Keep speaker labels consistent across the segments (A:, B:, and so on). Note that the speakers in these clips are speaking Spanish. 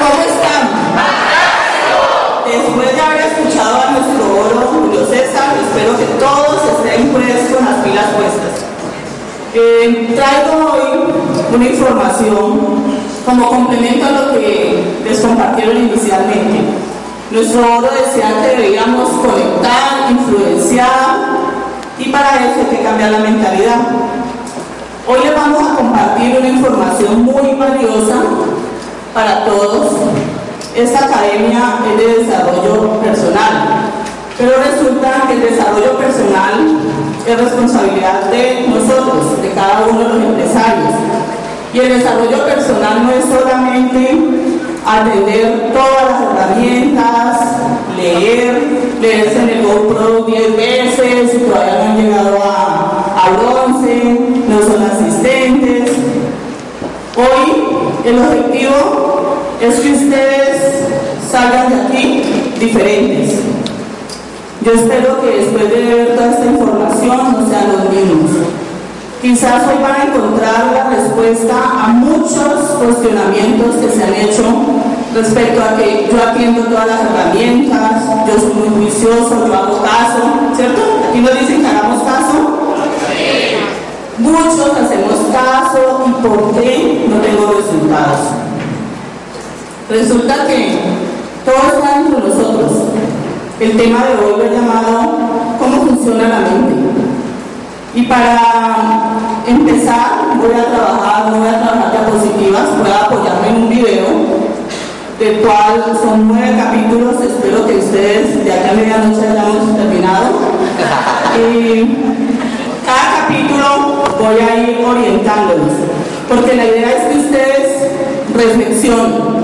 A: ¿Cómo están? Después de haber escuchado a nuestro oro Julio César, espero que todos estén pues con las pilas puestas. Eh, traigo hoy una información como complemento a lo que les compartieron inicialmente. Nuestro oro decía que debíamos conectar, influenciar y para eso hay que cambiar la mentalidad. Hoy les vamos a compartir una información muy valiosa para todos. Esta academia es de desarrollo personal, pero resulta que el desarrollo personal es responsabilidad de nosotros, de cada uno de los empresarios. Y el desarrollo personal no es solamente atender todas las herramientas, leer, leerse en el GoPro 10 veces, si todavía no han llegado a, a bronce, no son asistentes. Hoy el objetivo es que ustedes salgan de aquí diferentes. Yo espero que después de ver toda esta información no sean los mismos. Quizás hoy van a encontrar la respuesta a muchos cuestionamientos que se han hecho respecto a que yo atiendo todas las herramientas, yo soy muy juicioso, yo hago caso, ¿cierto? Aquí nos dicen que hagamos caso. Muchos hacemos caso y por qué no tengo resultados. Resulta que todo está dentro de nosotros. El tema de hoy lo he llamado ¿Cómo funciona la mente? Y para empezar voy a trabajar, no voy a trabajar diapositivas, voy a apoyarme en un video, del cual son nueve capítulos, espero que ustedes de acá a medianoche hayamos terminado. Y cada capítulo voy a ir orientándolos, porque la idea es que ustedes reflexionen.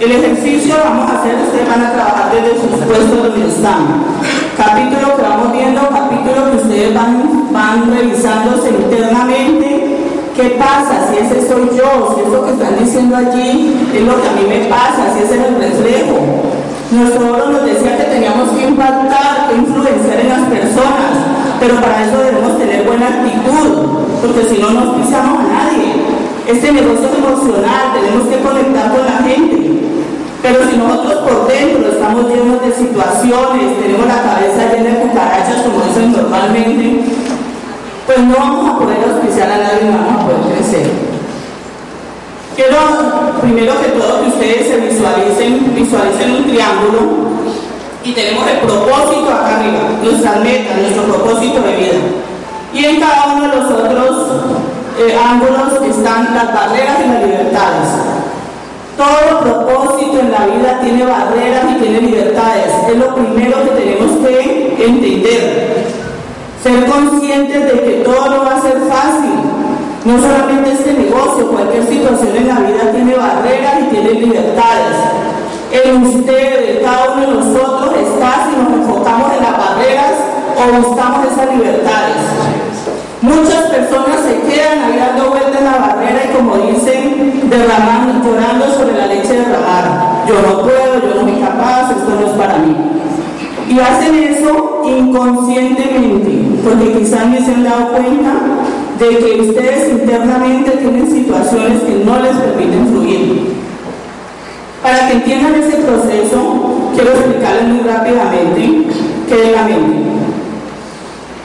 A: El ejercicio vamos a hacer, ustedes van a trabajar desde sus puestos donde están. Capítulo que vamos viendo, capítulo que ustedes van, van revisándose internamente. ¿Qué pasa? Si ese soy yo, si eso que están diciendo allí es lo que a mí me pasa, si ese es el reflejo. Nuestro oro nos decía que teníamos que impactar, que influenciar en las personas, pero para eso debemos tener buena actitud, porque si no nos pisamos a nadie. Este negocio es emocional, tenemos que conectar con la gente. Pero si nosotros por dentro estamos llenos de situaciones, tenemos la cabeza llena de cucarachas, como dicen normalmente, pues no vamos a poder auspiciar a nadie, no vamos a poder crecer. Quiero primero que todo que ustedes se visualicen, visualicen un triángulo y tenemos el propósito acá arriba, nuestras metas, nuestro propósito de vida. Y en cada uno de los otros eh, ángulos están las barreras y las libertades. Todo propósito en la vida tiene barreras y tiene libertades. Es lo primero que tenemos que entender. Ser conscientes de que todo no va a ser fácil. No solamente este negocio, cualquier situación en la vida tiene barreras y tiene libertades. En usted, en cada uno de nosotros está si nos enfocamos en las barreras o buscamos esas libertades. Muchas personas se quedan ahí dando vueltas en la barrera y como dicen, derramando, llorando sobre la leche derramada. Yo no puedo, yo no soy capaz, esto no es para mí. Y hacen eso inconscientemente, porque quizás ni se han dado cuenta de que ustedes internamente tienen situaciones que no les permiten fluir. Para que entiendan ese proceso, quiero explicarles muy rápidamente qué es la mente.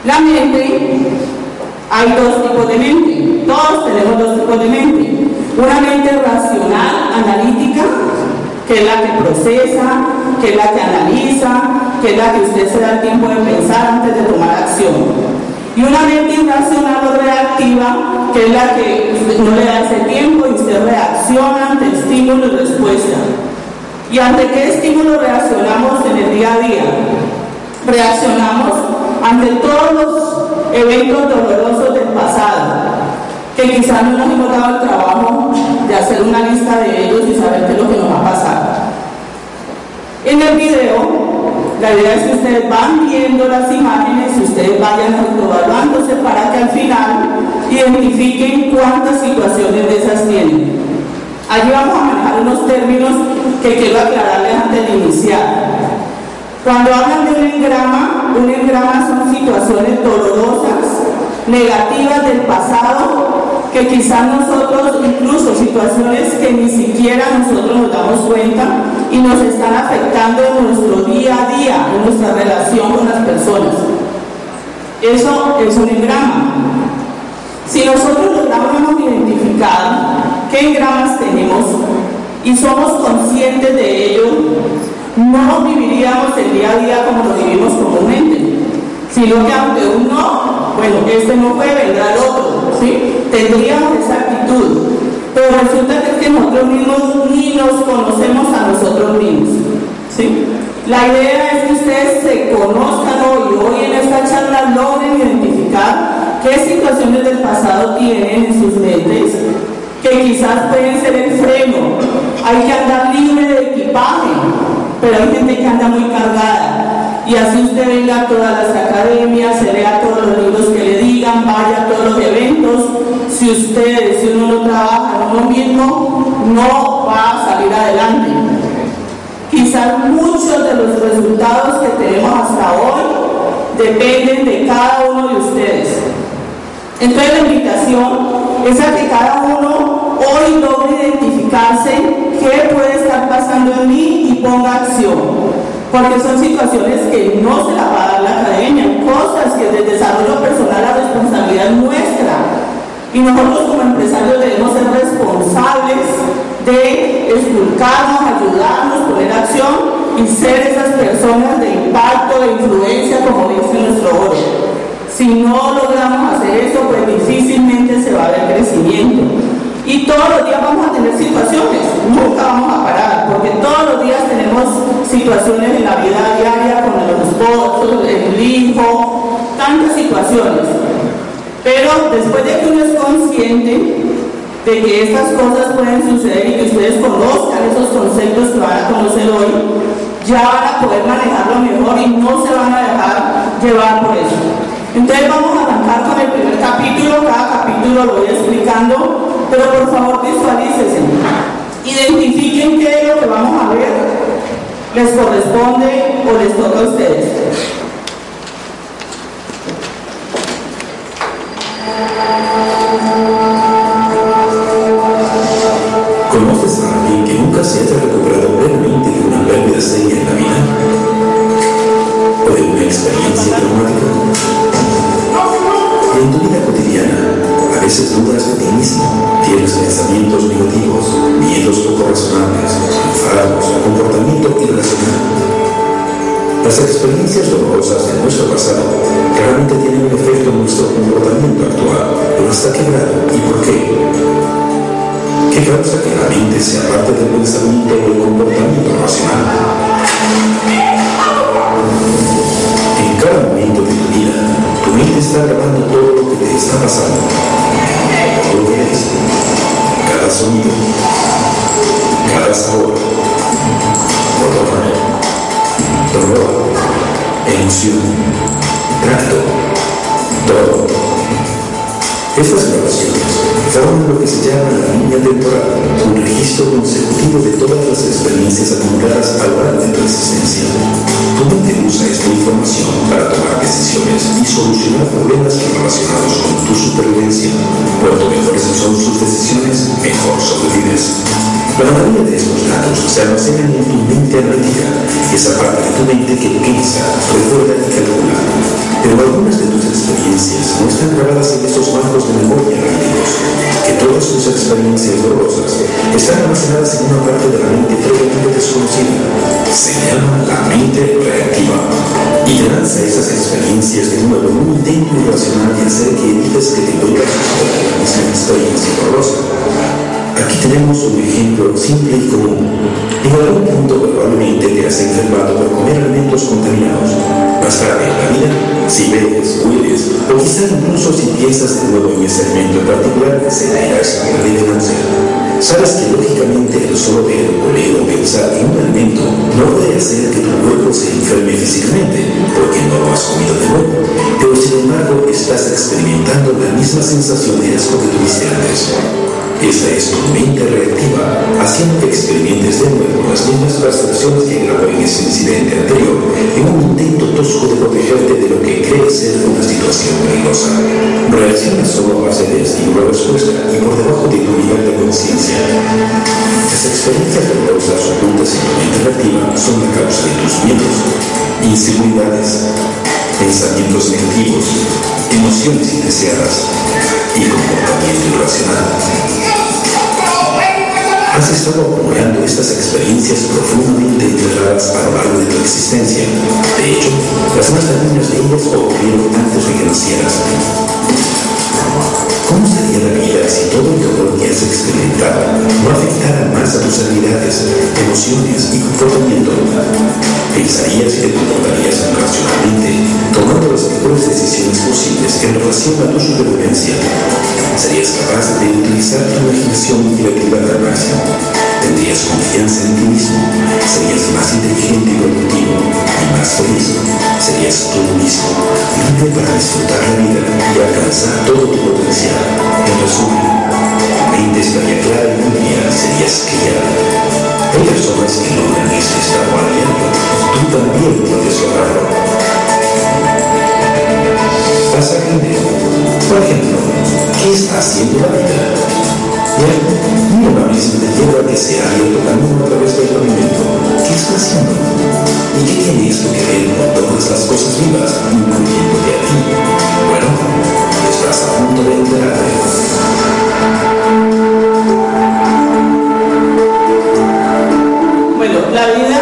A: La mente hay dos tipos de mente, todos tenemos dos tipos de mente. Una mente racional, analítica, que es la que procesa, que es la que analiza, que es la que usted se da el tiempo de pensar antes de tomar acción. Y una mente irracional o reactiva, que es la que no le da ese tiempo y usted reacciona ante estímulo y respuesta. ¿Y ante qué estímulo reaccionamos en el día a día? Reaccionamos ante todos los eventos dolorosos del pasado, que quizás no nos hemos dado el trabajo de hacer una lista de ellos y saber qué es lo que nos va a pasar. En el video la idea es que ustedes van viendo las imágenes y ustedes vayan autoevaluándose para que al final identifiquen cuántas situaciones de esas tienen. Allí vamos a manejar unos términos que quiero aclararles antes de iniciar. Cuando hablan de un engrama, un engrama son situaciones dolorosas, negativas del pasado que quizás nosotros, incluso situaciones que ni siquiera nosotros nos damos cuenta y nos están afectando en nuestro día a día, en nuestra relación con las personas. Eso es un engrama. Si nosotros logramos identificar qué engramas tenemos y somos conscientes de ello, no viviríamos el día a día como lo vivimos comúnmente, sino que aunque uno, bueno, este no fue, vendrá el otro, ¿sí? tendríamos esa actitud. Pero resulta que, es que nosotros mismos ni nos conocemos a nosotros mismos. ¿sí? La idea es que ustedes se conozcan hoy, hoy en esta charla logren identificar qué situaciones del pasado tienen en sus mentes, pueden ser el freno. Hay que andar libre de equipaje, pero hay gente que anda muy cargada. Y así usted venga a todas las academias, se lea todos los libros que le digan, vaya a todos los eventos, si usted, si uno no trabaja uno mismo, no va a salir adelante. Quizás muchos de los resultados que tenemos hasta hoy dependen de cada uno de ustedes. Entonces la invitación es a que cada uno hoy logre identificarse qué puede estar pasando en mí y ponga acción. Porque son situaciones que no se la va a dar la academia, cosas que desde desarrollo personal la responsabilidad nuestra y nosotros como empresarios debemos ser responsables de esculcarnos, ayudarnos, poner acción y ser esas personas de impacto, de influencia, como dice nuestro oro. Si no logramos hacer eso, pues difícilmente se va a ver crecimiento. Y todos los días vamos a tener situaciones, nunca vamos a parar, porque todos los días tenemos situaciones en la vida diaria con los esposos, el hijo, tantas situaciones. Pero después de que uno es consciente de que estas cosas pueden suceder y que ustedes conozcan esos conceptos que van a conocer hoy, ya van a poder manejarlo mejor y no se van a dejar llevar por eso. Entonces vamos a arrancar con el primer capítulo, cada capítulo lo voy explicando, pero por favor visualícense, identifiquen qué es lo que vamos a ver, les corresponde o les toca a ustedes.
B: ¿Conoces a alguien que nunca se haya recuperado plenamente de una pérdida seria en la vida? ¿O de una experiencia traumática? En veces dudas de ti mismo, tienes pensamientos negativos, miedos poco razonables, enfados, comportamiento irracional. Las experiencias dolorosas de nuestro pasado claramente tienen un efecto en nuestro comportamiento actual, pero ¿hasta qué grado y por qué? ¿Qué causa que la mente sea parte del pensamiento o del comportamiento racional? En cada momento de tu vida, tu mente está grabando todo está pasando, todo ves, cada sonido, cada sabor, olor, dolor, emoción, trato, todo. Estas grabaciones forman lo que se llama la línea temporal, un registro consecutivo de todas las experiencias acumuladas a lo largo de tu existencia. Tu mente usa esta información para tomar decisiones y solucionar problemas relacionados con tu supervivencia. Cuanto mejores son sus decisiones, mejor sobrevives. La mayoría de estos datos se almacenan en tu mente analítica, esa parte de tu mente que piensa, recuerda y calcula. Pero algunas no están grabadas en estos bancos de memoria rápidos, que todas tus experiencias dolorosas están almacenadas en una parte de la mente previamente desconocida. Se llama la mente reactiva y lanza esas experiencias de nuevo en un intento irracional de hacer que evites que te vuelvas a la misma experiencia dolorosa. Tenemos un ejemplo simple y común. En algún punto probablemente te has enfermado por comer alimentos contaminados. Más en la vida, si ves, hueles, o quizá incluso si piensas de nuevo en ese alimento en particular, se irás que debe ser. Sabes que lógicamente el solo ver, oler o pensar en un alimento no puede hacer que tu cuerpo se enferme físicamente, porque no lo has comido de nuevo, pero sin embargo estás experimentando la misma sensación de asco que tuviste antes. Esa es tu mente reactiva, haciendo que experimentes de nuevo las mismas percepciones que grabó en ese incidente anterior, en un intento tosco de protegerte de lo que crees ser una situación peligrosa. Reaccionas solo a base de estímulo-respuesta y por debajo de tu nivel de conciencia. Las experiencias dolorosas ocultas en tu mente reactiva son la causa de tus miedos, inseguridades, pensamientos negativos, emociones indeseadas y comportamiento irracional. Has estado acumulando estas experiencias profundamente enterradas a lo largo de tu existencia. De hecho, las más dañinas de ellas ocurrieron antes de que nacieras. ¿Cómo sería la vida si todo dolor que has experimentado no afectara más a tus habilidades, emociones y comportamiento? ¿Pensarías y te comportarías racionalmente, tomando las mejores decisiones posibles en relación a tu supervivencia? ¿Serías capaz de utilizar tu imaginación creativa al máximo? ¿Tendrías confianza en ti mismo? ¿Serías más inteligente y productivo y más feliz? ¿Serías tú mismo libre para disfrutar la vida y alcanzar todo tu potencial? En resumen, tu mente estaría clara y limpia, serías criada. Hay personas que logran ese estado a diario. Tú también puedes lograrlo. Vas a aprender. Por ejemplo, ¿qué está haciendo la vida? Bien, una misma te lleva a que se abierto camino a través del pavimento. ¿Qué está haciendo? ¿Y qué tiene esto que ver con todas las cosas vivas, incluyéndote a ti? Bueno, estás a punto de enterarte.
A: Bueno, la vida,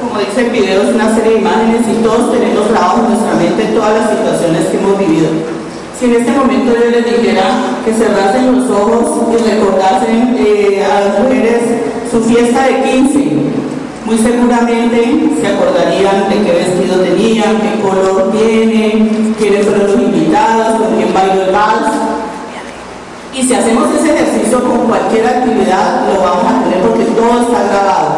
A: como dice el video, es una serie de imágenes y todos tenemos grabado en nuestra mente todas las situaciones que hemos vivido. Si en este momento yo les dijera que cerrasen los ojos y recordasen eh, a las mujeres su fiesta de 15, muy seguramente se acordarían de qué vestido tenían, qué color tienen, quiénes fueron los invitados, con quién bailó el vals. Y si hacemos ese ejercicio con cualquier actividad, lo vamos a tener porque todo está grabado.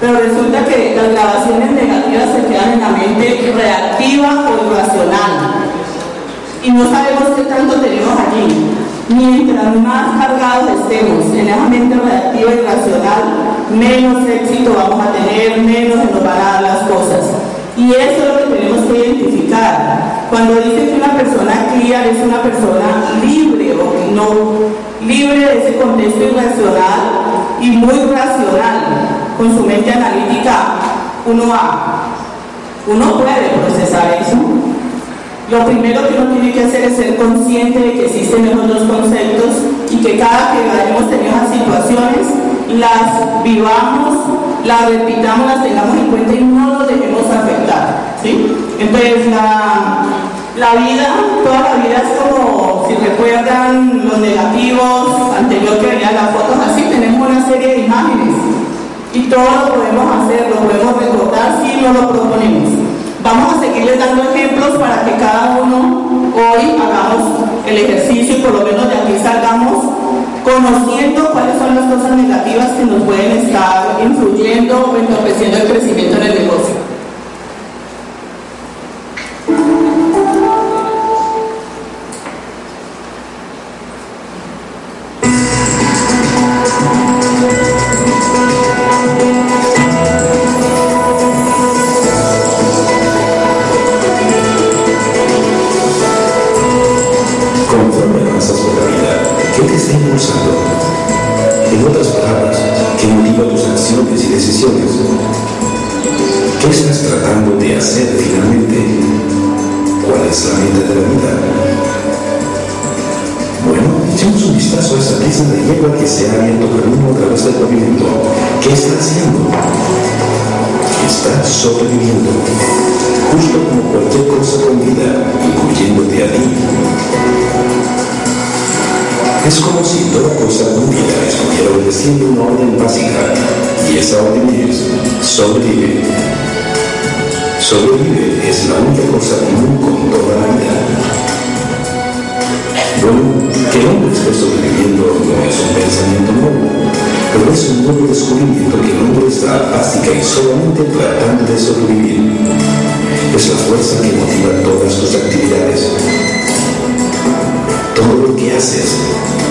A: Pero resulta que las grabaciones negativas se quedan en la mente reactiva o irracional. Y no sabemos qué tanto tenemos allí. Mientras más cargados estemos en esa mente reactiva y racional, menos éxito vamos a tener, menos nos van a las cosas. Y eso es lo que tenemos que identificar. Cuando dice que una persona clear es una persona libre o no libre de ese contexto irracional y muy racional, con su mente analítica, uno va, uno puede procesar eso. Lo primero que uno tiene que hacer es ser consciente de que existen esos dos conceptos y que cada que hayamos tenido esas situaciones, las vivamos, las repitamos, las tengamos en cuenta y no nos dejemos afectar. ¿sí? Entonces, la, la vida, toda la vida es como, si recuerdan los negativos, anterior que venían las fotos así, tenemos una serie de imágenes y todo lo podemos hacer, lo podemos recordar si no lo proponemos. Vamos a seguirles dando ejemplos para que cada uno hoy hagamos el ejercicio y por lo menos de aquí salgamos conociendo cuáles son las cosas negativas que nos pueden estar influyendo o entorpeciendo el crecimiento en el negocio.
B: Cosa cumplida estuviera obedeciendo una orden básica, y esa orden es sobrevive. Sobrevive es la única cosa común con toda la vida. Bueno, que el hombre esté sobreviviendo no es un pensamiento nuevo, pero es un nuevo descubrimiento que el hombre está básica y solamente tratando de sobrevivir. Es la fuerza que motiva todas tus actividades. Todo lo que haces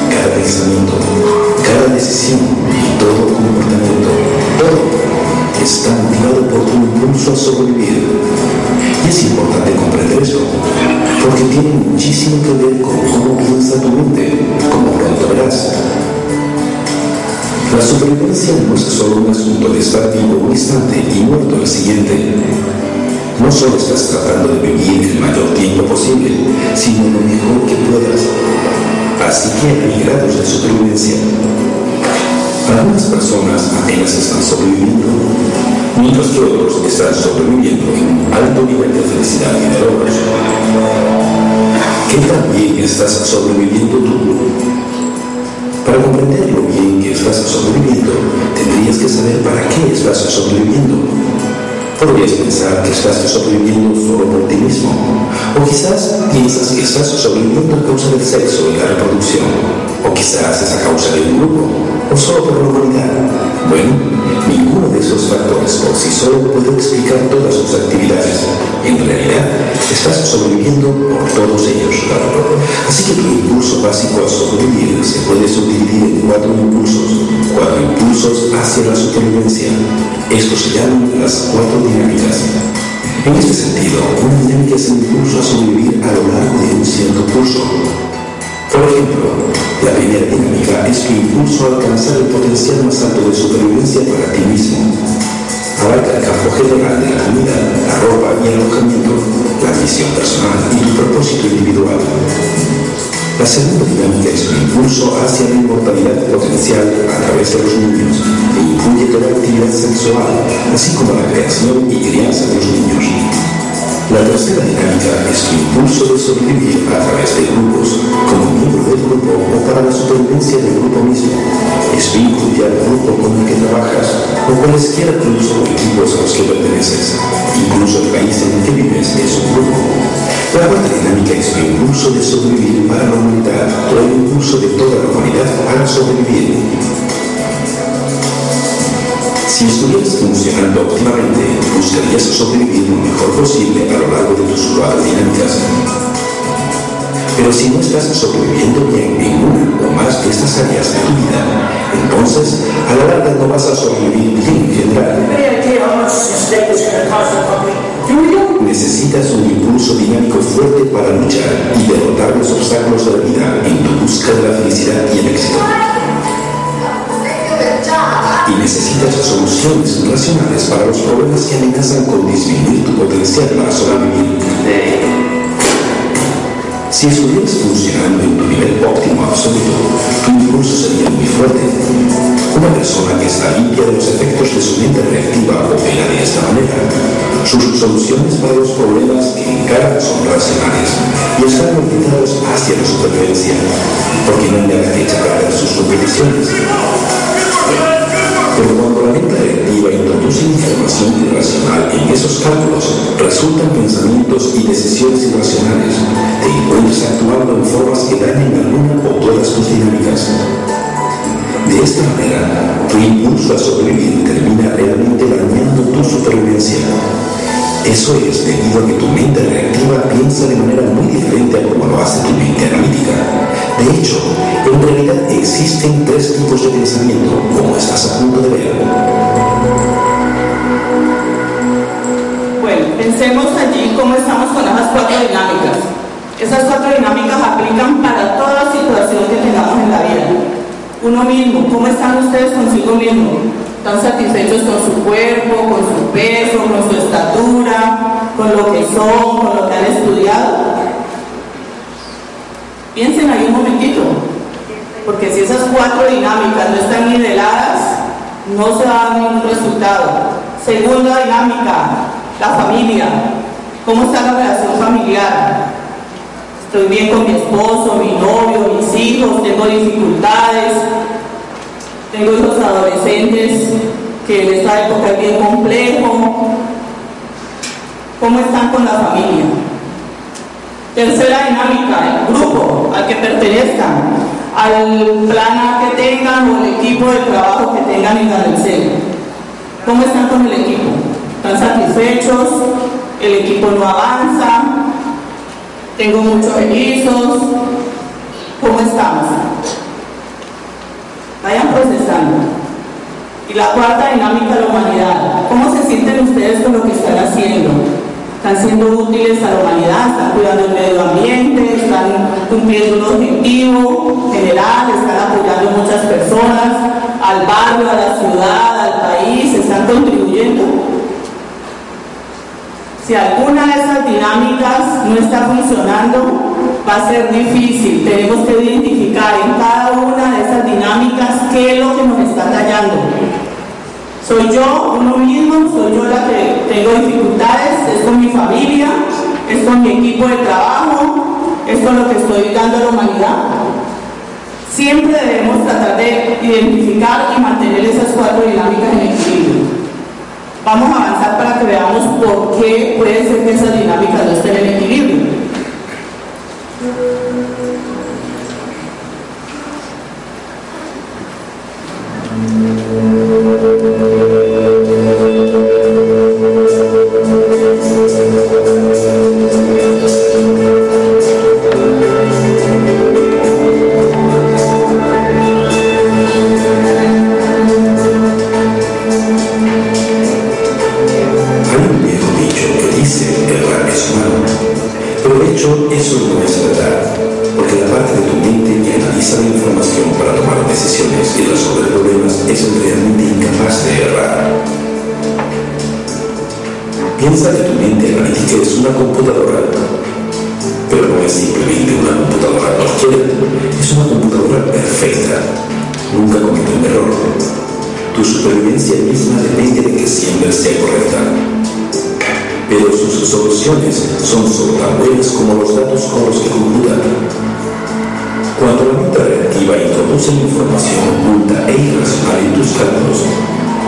B: cada pensamiento, cada decisión todo comportamiento, todo está motivado por tu impulso a sobrevivir. Y es importante comprender eso, porque tiene muchísimo que ver con cómo piensa tu mente, como pronto verás. La supervivencia no es solo un asunto de estar vivo un instante y muerto el siguiente. No solo estás tratando de vivir el mayor tiempo posible, sino lo mejor que puedas. Así que hay grados de supervivencia. Algunas personas apenas están sobreviviendo, mientras que otros están sobreviviendo en un alto nivel de felicidad y de logros. ¿Qué tan bien estás sobreviviendo tú? Para comprender lo bien que estás sobreviviendo, tendrías que saber para qué estás sobreviviendo. Podrías pensar que estás sobreviviendo solo por ti mismo, o quizás piensas que estás sobreviviendo a causa del sexo y la reproducción, o quizás es a causa de un grupo, o solo por la humanidad. Bueno, ninguno de esos factores por sí solo puede explicar todas sus actividades. En realidad, estás sobreviviendo por todos ellos. Así que tu impulso básico a sobrevivir se puede subdividir en cuatro impulsos, cuatro impulsos hacia la supervivencia. Estos se llaman las cuatro dinámicas. En este sentido, una dinámica es el impulso a sobrevivir a lo largo de un cierto curso. Por ejemplo, la primera dinámica es tu impulso a alcanzar el potencial más alto de supervivencia para ti mismo. Abarca el campo general de la comida, la ropa y el alojamiento, la misión personal y tu propósito individual. La segunda dinámica es tu impulso hacia la inmortalidad potencial a través de los niños e incluye toda actividad sexual, así como la creación y crianza de los niños. La tercera dinámica es tu impulso de sobrevivir a través de grupos, como miembro del grupo o para la supervivencia del grupo mismo. Es vínculo al grupo con el que trabajas o cualesquiera clubs o equipos a los que perteneces. Incluso el país en el que vives es un grupo. La cuarta dinámica es tu impulso de sobrevivir para la humanidad o el impulso de toda la humanidad para sobrevivir. Si estuvieras funcionando óptimamente, buscarías sobrevivir lo mejor posible a lo largo de tus cuatro dinámicas. Pero si no estás sobreviviendo bien en una o más de estas áreas de tu vida, entonces a la larga no vas a sobrevivir bien en general. Necesitas un impulso dinámico fuerte para luchar y derrotar los obstáculos de la vida en tu busca de la felicidad y el éxito y necesitas soluciones racionales para los problemas que amenazan con disminuir tu potencial para sobrevivir. Si estuvieras funcionando en tu nivel óptimo absoluto, tu impulso sería muy fuerte. Una persona que está limpia de los efectos de su mente reactiva opera de esta manera. Sus soluciones para los problemas que encara son racionales y están orientados hacia la supervivencia, porque no hay nada que echa a perder sus competiciones. Pero cuando la mente reactiva introduce información irracional en esos cálculos, resultan pensamientos y decisiones irracionales. Te encuentras actuando en formas que dañan alguna o todas tus dinámicas. De esta manera, tu impulso a sobrevivir termina realmente dañando tu supervivencia. Eso es debido a que tu mente reactiva piensa de manera muy diferente a como lo hace tu mente analítica. De hecho, existen tres tipos de pensamiento, como estás a punto de ver.
A: Bueno, pensemos allí cómo estamos con esas cuatro dinámicas. Esas cuatro dinámicas aplican para toda situación que tengamos en la vida. Uno mismo, ¿cómo están ustedes consigo mismo? ¿Están satisfechos con su cuerpo, con su peso, con su estatura, con lo que son, con lo que han estudiado? Piensen ahí un momentito, porque si esas cuatro dinámicas no están niveladas, no se da ningún resultado. Segunda dinámica, la familia. ¿Cómo está la relación familiar? Estoy bien con mi esposo, mi novio, mis hijos, tengo dificultades, tengo hijos adolescentes que en esta época es bien complejo. ¿Cómo están con la familia? Tercera dinámica, el grupo al que pertenezcan al plan que tengan o el equipo de trabajo que tengan en Garcel. ¿Cómo están con el equipo? ¿Están satisfechos? ¿El equipo no avanza? ¿Tengo muchos registros? ¿Cómo estamos? Vayan procesando. Y la cuarta dinámica de la humanidad. ¿Cómo se sienten ustedes con lo que están haciendo? están siendo útiles a la humanidad, están cuidando el medio ambiente, están cumpliendo un objetivo general, están apoyando a muchas personas, al barrio, a la ciudad, al país, están contribuyendo. Si alguna de esas dinámicas no está funcionando, va a ser difícil. Tenemos que identificar en cada una de esas dinámicas qué es lo que nos está dañando soy yo, uno mismo, soy yo la que tengo dificultades, es con mi familia, es con mi equipo de trabajo, es con lo que estoy dando a la humanidad. Siempre debemos tratar de identificar y mantener esas cuatro dinámicas en equilibrio. Vamos a avanzar para que veamos por qué puede ser que esas dinámicas no estén en equilibrio.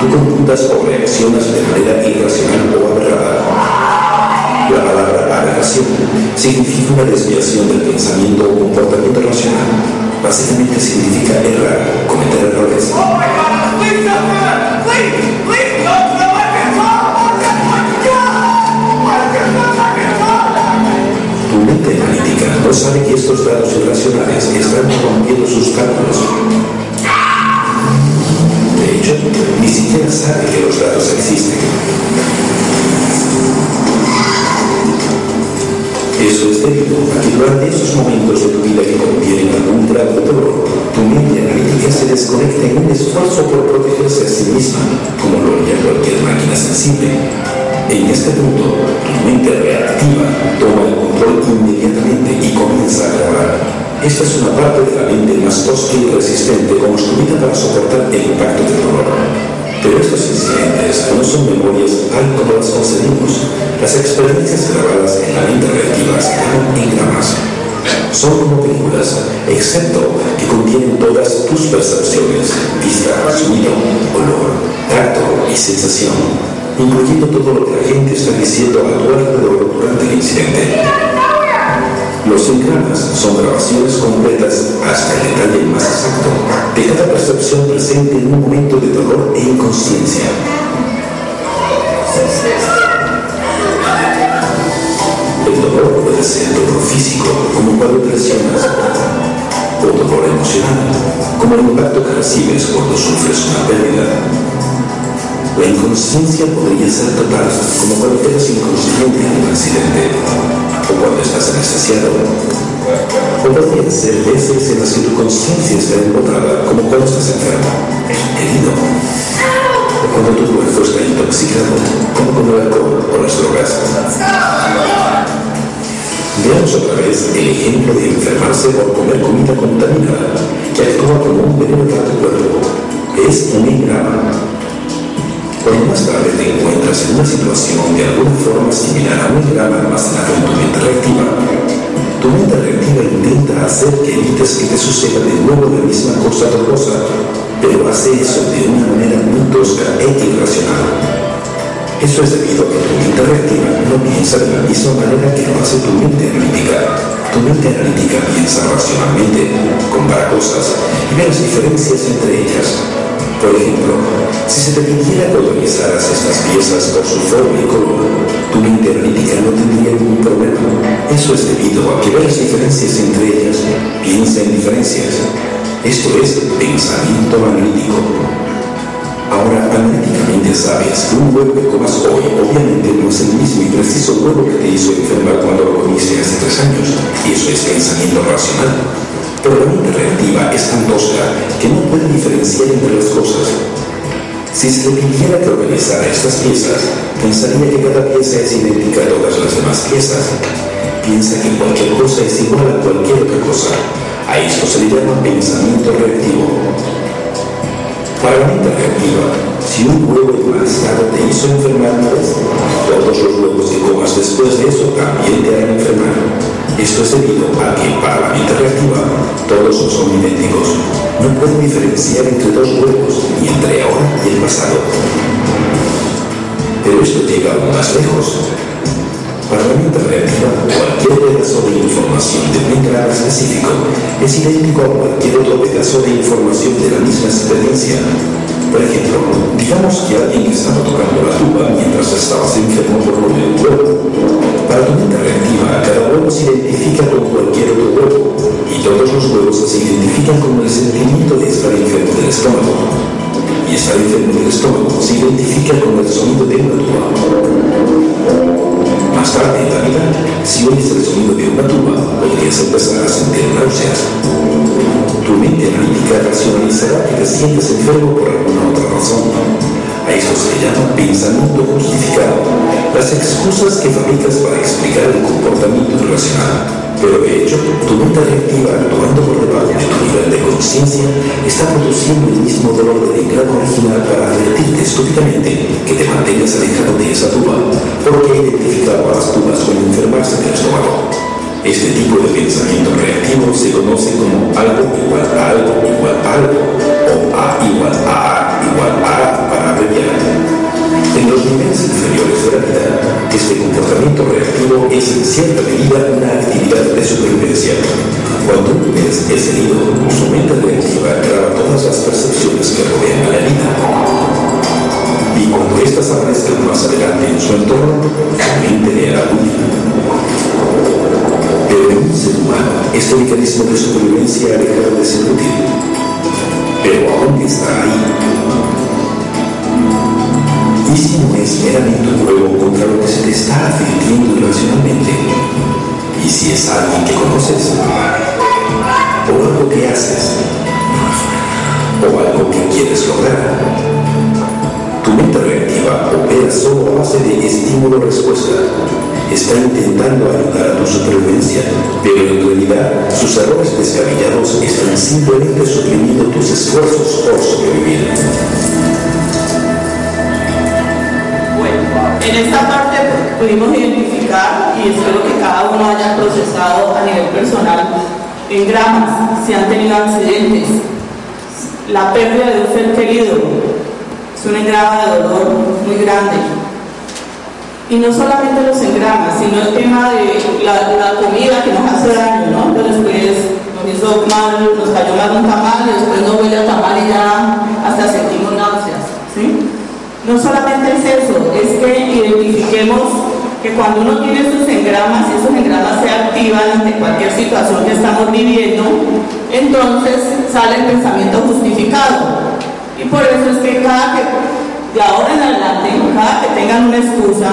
B: confundas o reaccionas de manera irracional o aberrada. La palabra aberración significa una desviación del pensamiento o comportamiento racional. Básicamente significa errar, cometer errores. Tu mente analítica no sabe que estos datos irracionales están rompiendo sus cálculos ni siquiera sabe que los datos existen. Eso es debido a que durante esos momentos de tu vida que convienen algún trago de tu mente analítica se desconecta en un esfuerzo por protegerse a sí misma, como lo haría cualquier máquina sensible. En este punto, tu mente reactiva toma el control inmediatamente y comienza a grabar. Esta es una parte de la mente más tosca y resistente, construida para soportar el impacto del dolor. Pero estos incidentes no son memorias tal como las concebimos. Las experiencias grabadas en la mente reactiva se llaman engramas. Son como películas, excepto que contienen todas tus percepciones, vista, sonido, olor, tacto y sensación, incluyendo todo lo que la gente está diciendo a tu alrededor durante el incidente. Los engramas son grabaciones completas hasta el detalle más exacto de cada percepción presente en un momento de dolor e inconsciencia. El dolor puede ser dolor físico, como cuando presionas, o dolor emocional, como el impacto que recibes cuando sufres una pérdida. La inconsciencia podría ser total, como cuando quedas inconsciente en un accidente fue cuando estás anestesiado. O Podrían ser veces en las que tu conciencia está embotada, como cuando estás enfermo, herido. O cuando tu cuerpo está intoxicado, como con el alcohol o las drogas. Veamos otra vez el ejemplo de enfermarse por comer comida contaminada, que actúa como un veneno para tu cuerpo. Es un engrama Hoy más tarde te encuentras en una situación de alguna forma similar a un gran almacenado en tu mente reactiva. Tu mente reactiva intenta hacer que evites que te suceda de nuevo la misma cosa dolorosa, pero hace eso de una manera muy tosca e irracional. Eso es debido a que tu mente reactiva no piensa de la misma manera que lo hace tu mente analítica. Tu mente analítica piensa racionalmente, compara cosas y ve las diferencias entre ellas, por ejemplo, si se te pidiera que organizaras estas piezas por su forma y color, tu mente analítica no tendría ningún problema. Eso es debido a que ve las diferencias entre ellas, piensa en diferencias. Esto es pensamiento analítico. Ahora, analíticamente sabes que un huevo que comas hoy obviamente no es el mismo y preciso huevo que te hizo enfermar cuando lo comiste hace tres años. Y eso es pensamiento racional. Pero la mente reactiva es tan tosca que no puede diferenciar entre las cosas. Si se le pidiera que organizara estas piezas, pensaría que cada pieza es idéntica a todas las demás piezas. Piensa que cualquier cosa es igual a cualquier otra cosa. A esto se le llama pensamiento reactivo. Para la mente reactiva, si un huevo demasiado te hizo enfermar vez, todos los huevos que comas después de eso también te harán enfermar. Esto es debido a que para la mente reactiva todos son idénticos. No pueden diferenciar entre dos huevos ni entre ahora y el pasado. Pero esto llega aún más lejos. Para la mente reactiva, cualquier pedazo de información de un grado específico es idéntico a cualquier otro pedazo de información de la misma experiencia. Por ejemplo, digamos que alguien estaba tocando la tuba mientras estabas enfermo por lo de un huevo. Para tu mente reactiva, cada huevo se identifica con cualquier otro huevo y todos los huevos se identifican con el sentimiento de estar enfermo del estómago. Y estar enfermo del estómago se identifica con el sonido de una tuba. Más tarde en la vida, si oyes el sonido de una tuba, podrías empezar a sentir náuseas. Analítica racionalizará que te sientes enfermo por alguna otra razón. A eso se le llama pensamiento justificado, las excusas que fabricas para explicar el comportamiento irracional. Pero de hecho, tu mente reactiva actuando por debajo de tu nivel de conciencia está produciendo el mismo dolor del grado original para advertirte estúpidamente que te mantengas alejado de esa tuba, porque identificado a las tubas como enfermarse del estómago. Este tipo de pensamiento reactivo se conoce como algo igual a algo igual a algo o A igual a A igual a para abreviar. En los niveles inferiores de la vida, este comportamiento reactivo es en cierta medida una actividad de supervivencia. Cuando un pez es herido, su mente reactiva graba todas las percepciones que rodean a la vida. Y cuando éstas aparezcan más adelante en su entorno, su mente le hará un ser humano, este mecanismo de supervivencia dejado de ser útil, pero aún está ahí. ¿Y si no es meramente un juego contra lo que se te está advirtiendo irracionalmente? ¿Y si es alguien que conoces? ¿O algo que haces? ¿O algo que quieres lograr? Tu mente opera solo a base de estímulo-respuesta está intentando ayudar a tu supervivencia, pero en realidad sus errores descabellados están simplemente suprimiendo tus esfuerzos por sobrevivir.
A: Bueno, en esta parte pudimos identificar y espero que cada uno haya procesado a nivel personal en gramas si han tenido accidentes, la pérdida de un ser querido es un engrama de dolor muy grande y no solamente los engramas, sino el tema de la, comida que nos hace daño, ¿no? Después nos hizo mal, nos cayó mal un tamal y después no huele a tamal y ya hasta sentimos náuseas, ¿sí? No solamente es eso, es que identifiquemos que cuando uno tiene esos engramas y esos engramas se activan ante cualquier situación que estamos viviendo, entonces sale el pensamiento justificado. Por eso es que cada que de ahora en adelante, cada que tengan una excusa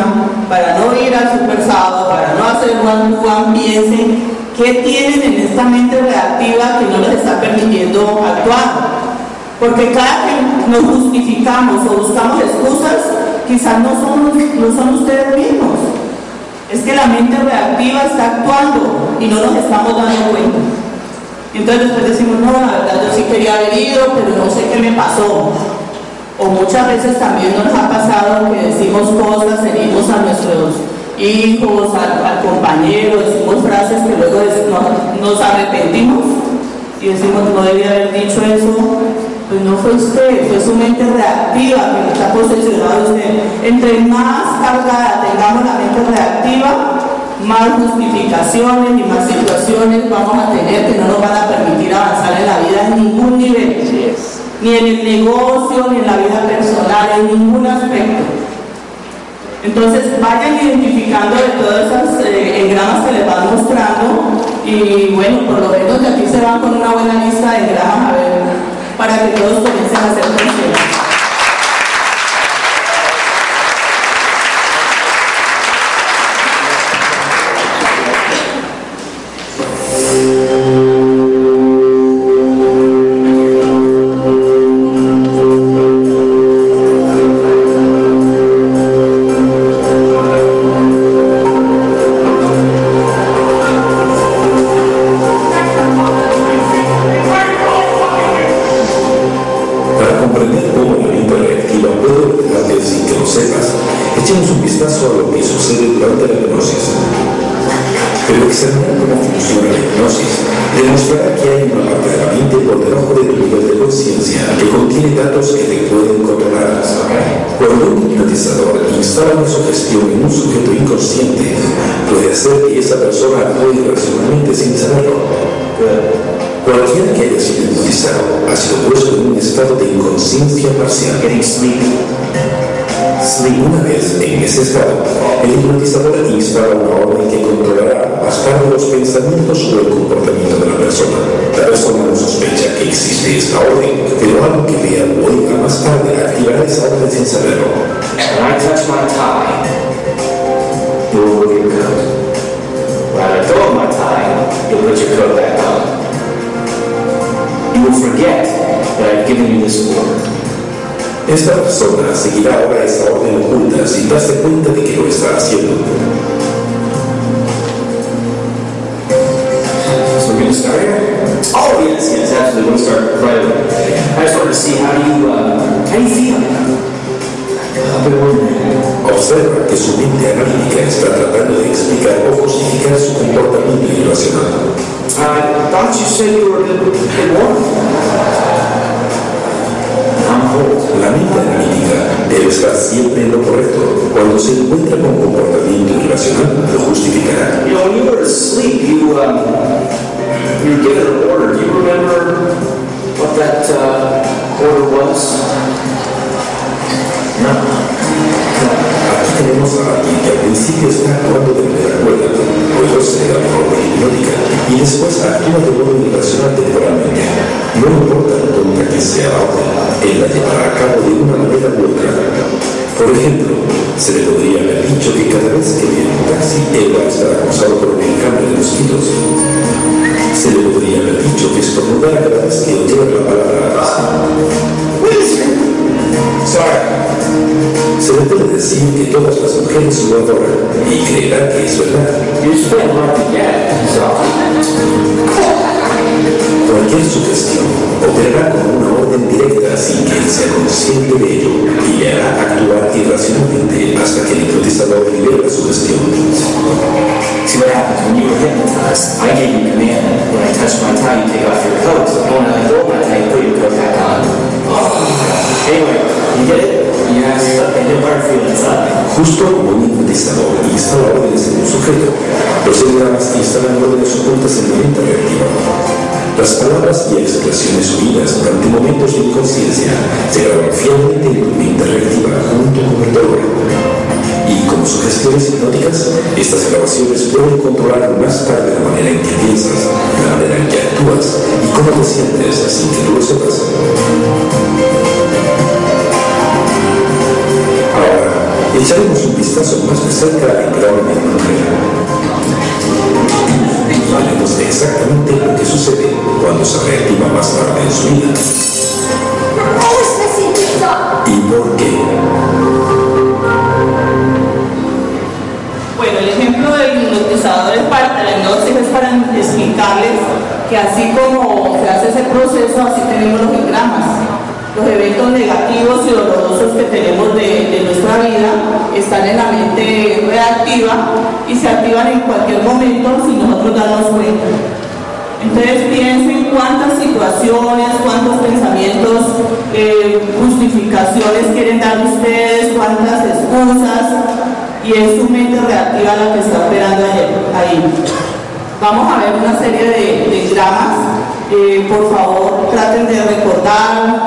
A: para no ir al super sábado, para no hacer one one, piensen qué tienen en esta mente reactiva que no les está permitiendo actuar. Porque cada que nos justificamos o buscamos excusas, quizás no son, no son ustedes mismos. Es que la mente reactiva está actuando y no nos estamos dando cuenta. Entonces después decimos, no, la verdad yo sí quería haber ido, pero no sé qué me pasó. O muchas veces también nos ha pasado que decimos cosas, herimos a nuestros hijos, al, compañero, decimos frases que luego nos, nos arrepentimos y decimos, no debía haber dicho eso, pues no fue usted, fue su mente reactiva que está posesionado usted. Entre más cargada tengamos la mente reactiva, más justificaciones y más situaciones vamos a tener que no nos van a permitir avanzar en la vida en ningún nivel, ni en el negocio, ni en la vida personal, en ningún aspecto. Entonces vayan identificando de todas esas eh, engramas que les van mostrando y bueno, por lo menos de aquí se van con una buena lista de engramas a ver, para que todos comiencen a ser conscientes.
B: hipnotizadora instala una orden que controlará los pensamientos sobre el comportamiento de la persona. La persona no sospecha que existe esta orden, pero algo que vea o oiga más tarde activará esa orden sin saberlo.
C: I touch my tie, you will tie, put your coat back on. You will forget that I've given you this order.
B: Esta persona seguirá ahora esa orden oculta sin darse cuenta de que lo está haciendo.
C: So we're going start here? Oh yes, yes, absolutely. We're going to start right away. I just wanted to see how you, uh, how you feel.
B: Observa que su mente analítica está tratando de explicar o justificar su comportamiento irracional.
C: Uh, bajo
B: la meta analítica. Debe estar siempre en lo correcto. Cuando se encuentra con comportamiento irracional, lo justificará.
C: What that order was? No
B: tenemos a que al principio está actuando de manera cuerda, luego se da de forma hipnótica y después actúa de modo universal temporalmente. No importa la que sea ahora, él la llevará a cabo de una manera u otra. Por ejemplo, se le podría haber dicho que cada vez que viene un taxi, él va a estar acosado por un enjambre de mosquitos. Se le podría haber dicho que estornudar cada vez que oyera la palabra taxi.
C: Sara,
B: se le puede decir que todas las mujeres lo adoran y creerá que es verdad.
C: Y usted no
B: Cualquier sugestión operará como una orden directa sin que él sea consciente de ello y le hará actuar irracionalmente hasta que el hipnotizador libere la sugestión.
C: See what happens when you were hypnotized. I gave you command. When I touched my tie, you take off your clothes. When I thought
B: Justo como un contestador está la en un sujeto, los ideas instalan órdenes ocultas en la mente reactiva. Las palabras y expresiones unidas durante momentos de inconsciencia se graban fielmente en tu mente reactiva junto con el dolor. Y como sugestiones hipnóticas, estas grabaciones pueden controlar más tarde la manera en que piensas, la manera en que actúas y cómo te sientes sin que tú lo sepas. Echaremos un vistazo más de cerca a la enorme Hablaremos de exactamente lo que sucede cuando se reactiva más tarde en su vida. ¿Y por qué?
A: Bueno, el ejemplo del hipnotizador es para es para explicarles que así como se hace ese proceso, así tenemos los programas eventos negativos y dolorosos que tenemos de, de nuestra vida están en la mente reactiva y se activan en cualquier momento sin nosotros darnos cuenta. Entonces piensen cuántas situaciones, cuántos pensamientos, eh, justificaciones quieren dar ustedes, cuántas excusas, y es su mente reactiva la que está operando ahí. Vamos a ver una serie de, de dramas. Eh, por favor, traten de recordar,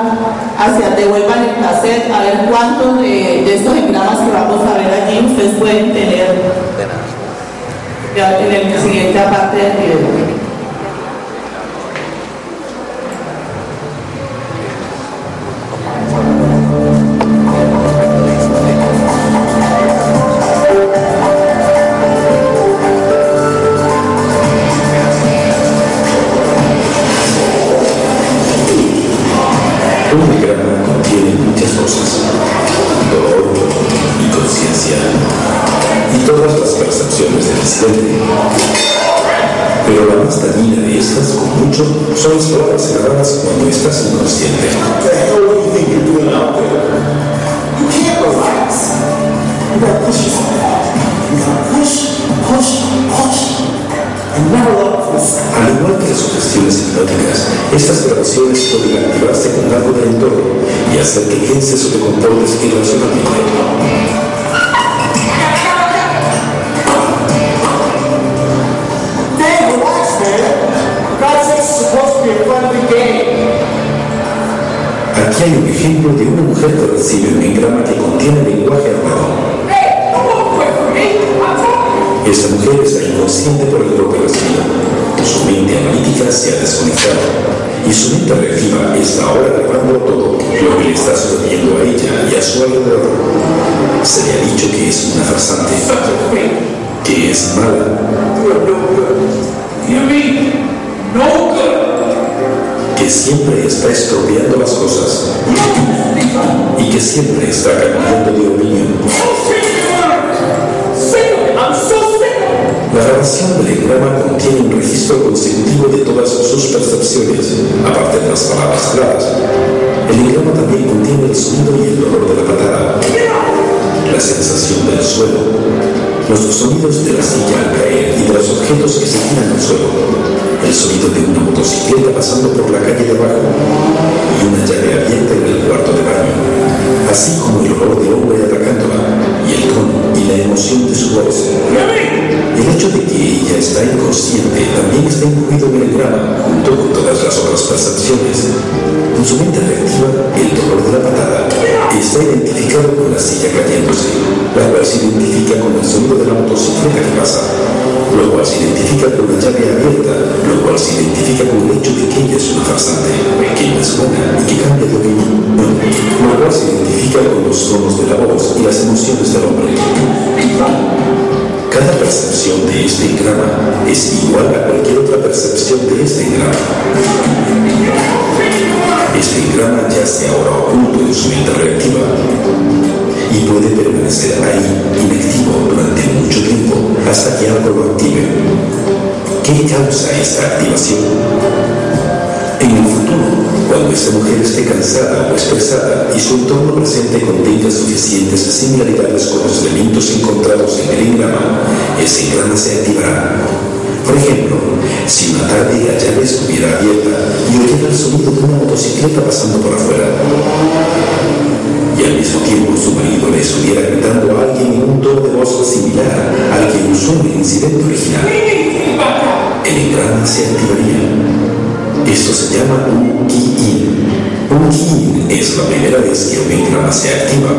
A: hacia devuelvan el cassette, a ver cuántos de, de estos engramas que vamos a ver allí ustedes pueden tener en la siguiente parte del video.
B: Cosas, dolor y conciencia, y todas las percepciones del incidente. Pero la más dañina de estas, con mucho, son grabadas cuando estás inconsciente.
D: Push, push, push. And. Al
B: igual que las sugestiones hipnóticas, estas grabaciones pueden activarse con algo del entorno y hacer que pienses o te comportes irracionalmente. Aquí hay un ejemplo de una mujer que recibe un engrama que contiene lenguaje armado. Esta mujer está inconsciente por el golpe recibido. Su mente analítica se ha desconectado y su mente reactiva está ahora grabando todo lo que le está sucediendo a ella y a su alrededor. Se le ha dicho que es una farsante, que es mala, que siempre está estropeando las cosas y que siempre está cambiando de opinión. La grabación del engrama contiene un registro consecutivo de todas sus percepciones, aparte de las palabras claras. El engrama también contiene el sonido y el dolor de la patada, la sensación del suelo, los sonidos de la silla al caer y de los objetos que se tiran al suelo, el sonido de una motocicleta pasando por la calle de abajo y una llave abierta en el cuarto de baño, así como el olor de hombre atacándola y el tono y la emoción de su voz. El hecho de que ella está inconsciente también está incluido en el grama, junto con todas las otras percepciones. En su mente reactiva, el dolor de la patada está identificado con la silla cayéndose, la cual se identifica con el sonido de la motocicleta que pasa, lo cual se identifica con la llave abierta, lo cual se identifica con el hecho de que ella es una farsante, que no es buena y que cambia de opinión, lo cual se identifica con los tonos de la voz y las emociones del hombre. Cada percepción de este engrama es igual a cualquier otra percepción de este engrama. Este engrama yace ahora oculto en su mente reactiva y puede permanecer ahí inactivo durante mucho tiempo hasta que algo lo active. ¿Qué causa esta activación? En el futuro, cuando esta mujer esté cansada o estresada y su entorno presente contenga suficientes similaridades con los elementos encontrados en el engrama, ese engrama se activará. Por ejemplo, si una tarde la llave estuviera abierta y oyera el sonido de una motocicleta pasando por afuera, y al mismo tiempo su marido le estuviera gritando a alguien en un tono de voz similar al que usó en el incidente original, el engrama se activaría. Esto se llama un key-in. Un key-in es la primera vez que un engrama se activa.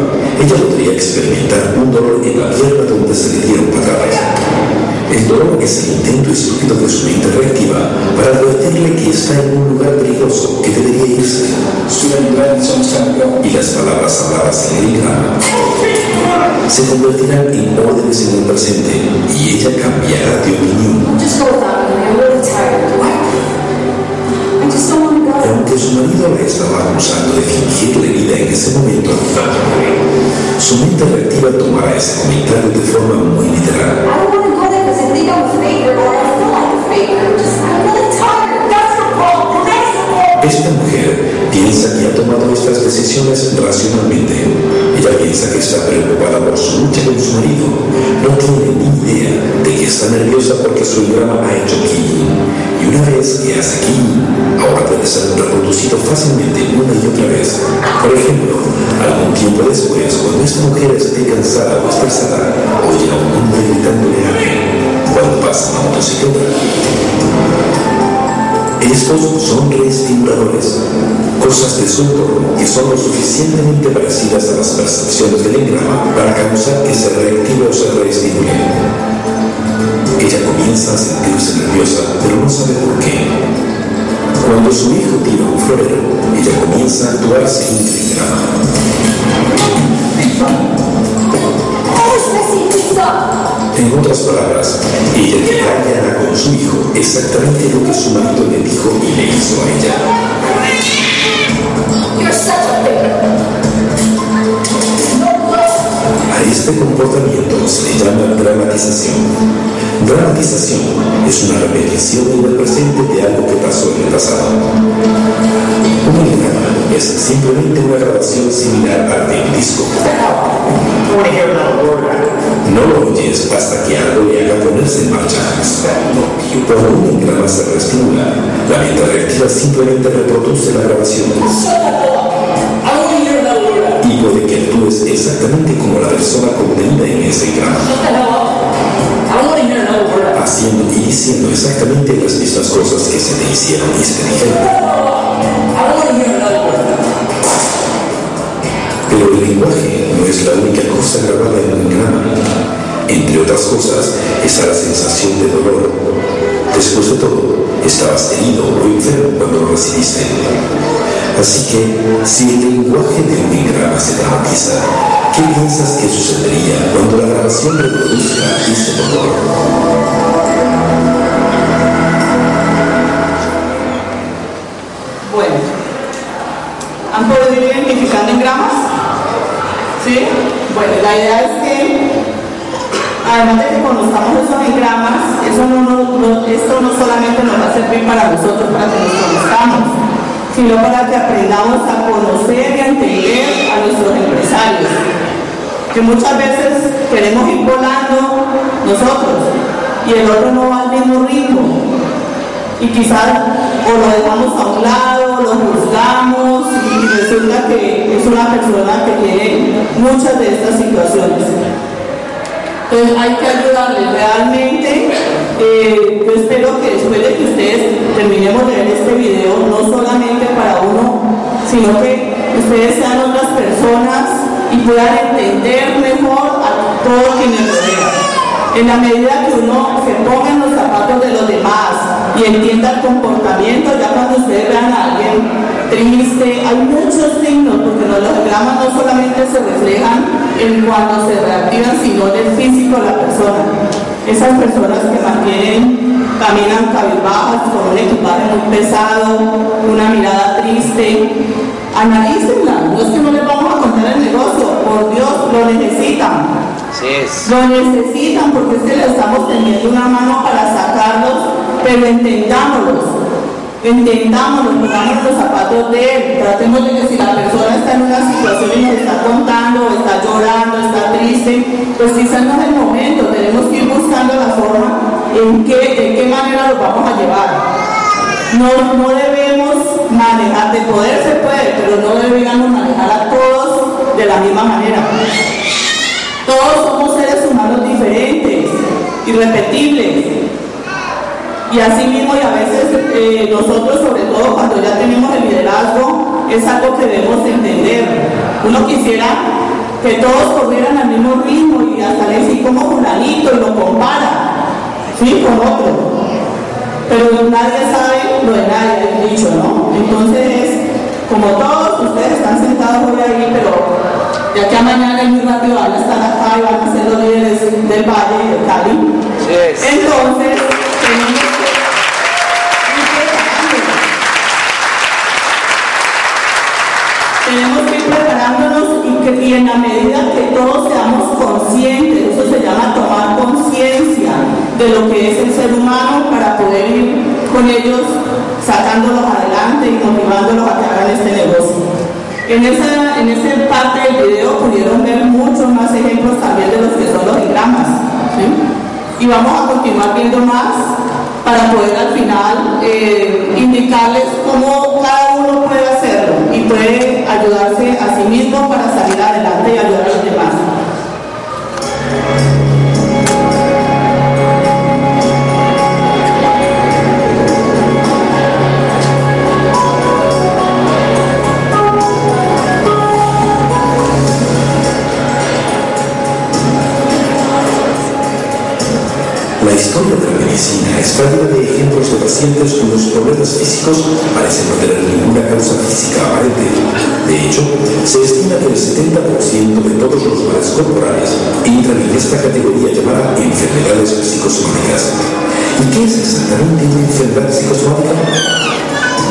B: Ella podría experimentar un dolor en la pierna donde se le dieron patadas. El dolor es el intento estúpido de su mente reactiva para advertirle que está en un lugar peligroso, que debería irse. Y las palabras habladas en el se convertirán en órdenes en el presente y ella cambiará de opinión. Aunque su marido la estaba acusando de fingir la herida en ese momento, su mente reactiva tomará ese comentario de forma muy literal. Esta mujer piensa que ha tomado estas decisiones racionalmente. Ella piensa que está preocupada por su lucha con su marido. No tiene ni idea de que está nerviosa porque su engrama ha hecho quillo. Y una vez que hace quillo, ahora puede ser reproducido fácilmente una y otra vez. Por ejemplo, algún tiempo después, cuando esta mujer esté cansada o estresada, oye a un hombre gritándole a. Estos son reestimuladores, cosas de entorno que son lo suficientemente parecidas a las percepciones del engrama para causar que se reactive o se reestimule. Ella comienza a sentirse nerviosa, pero no sabe por qué. Cuando su hijo tira un florero, ella comienza a actuar el engrama. En otras palabras, ella engaña con su hijo exactamente lo que su marido le dijo y le hizo a ella. A este comportamiento se le llama dramatización. Dramatización es una repetición en el presente de algo que pasó en el pasado. Un engrama es simplemente una grabación similar al de un disco. No lo oyes hasta que algo le haga ponerse en marcha. Cuando un engrama se reestimula, la mente reactiva simplemente reproduce la grabación. Y puede que actúes exactamente como la persona contenida en ese word. haciendo y diciendo exactamente las mismas cosas que se te hicieron y se te dijeron. Pero el lenguaje no es la única cosa grabada en un engrama. Entre otras cosas, está la sensación de dolor. Después de todo, estabas herido o enfermo cuando lo recibiste. Así que, si el lenguaje de un engrama se dramatiza, ¿qué piensas que sucedería cuando la grabación reproduzca ese dolor?
A: Bueno, ¿han podido ir identificando engramas? ¿Sí? Bueno, la idea es que, además de que conozcamos esos engramas, eso no- esto no solamente nos va a servir para nosotros, para que nos conozcamos, sino para que aprendamos a conocer y a entender a nuestros empresarios. Que muchas veces queremos ir volando nosotros y el otro no va al mismo ritmo y quizás o lo dejamos a un lado, lo juzgamos y resulta que es una persona que tiene muchas de estas situaciones. Entonces hay que ayudarles realmente. Eh, yo espero que después de que ustedes terminemos de ver este video, no solamente para uno, sino que ustedes sean otras personas y puedan entender mejor a todos quienes rodean. En la medida que uno se ponga en los zapatos de los demás y entienda el comportamiento, ya cuando ustedes vean a alguien triste, hay muchos signos, porque los hologramas no solamente se reflejan en cuando se reactivan, sino en el físico de la persona. Esas personas que mantienen, caminan cabizbajas con un equipaje muy pesado, una mirada triste, analícenla, no es que no les vamos a contar el negocio, por Dios, lo necesitan. Lo necesitan porque es que le estamos teniendo una mano para sacarlos, pero entendámoslos. Entendámoslos, pongámonos los zapatos de él. Tratemos de que si la persona está en una situación y nos está contando, está llorando, está triste, pues quizás no es el momento. Tenemos que ir buscando la forma en qué, de qué manera lo vamos a llevar. No, no debemos manejar, de poder se puede, pero no deberíamos manejar a todos de la misma manera. Todos somos seres humanos diferentes, irrepetibles. Y así mismo, y a veces eh, nosotros, sobre todo cuando ya tenemos el liderazgo, es algo que debemos entender. Uno quisiera que todos corrieran al mismo ritmo y hasta le decir como fulanito y lo compara, ¿sí? Con otro. Pero nadie sabe lo de nadie, el dicho, ¿no? Entonces, como todos ustedes están sentados hoy ahí, pero de aquí a mañana y muy rápido van a estar acá y van a ser los líderes del Valle y de Cali. Entonces, tenemos que ir preparándonos. Tenemos que ir preparándonos y, en la medida que todos seamos conscientes, eso se llama tomar conciencia de lo que es el ser humano para poder ir con ellos sacándolos adelante y motivándolos a que hagan este negocio. En esa, en esa parte del video pudieron ver muchos más ejemplos también de los que son los engramas. ¿sí? Y vamos a continuar viendo más para poder al final eh, indicarles cómo cada uno puede hacerlo y puede ayudarse a sí mismo para salir adelante y ayudar a los demás.
B: Está llena de ejemplos de pacientes cuyos problemas físicos parecen no tener ninguna causa física aparente. De hecho, se estima que el 70% de todos los males corporales entran en esta categoría llamada enfermedades psicosomáticas. ¿Y qué es exactamente una enfermedad psicosomática?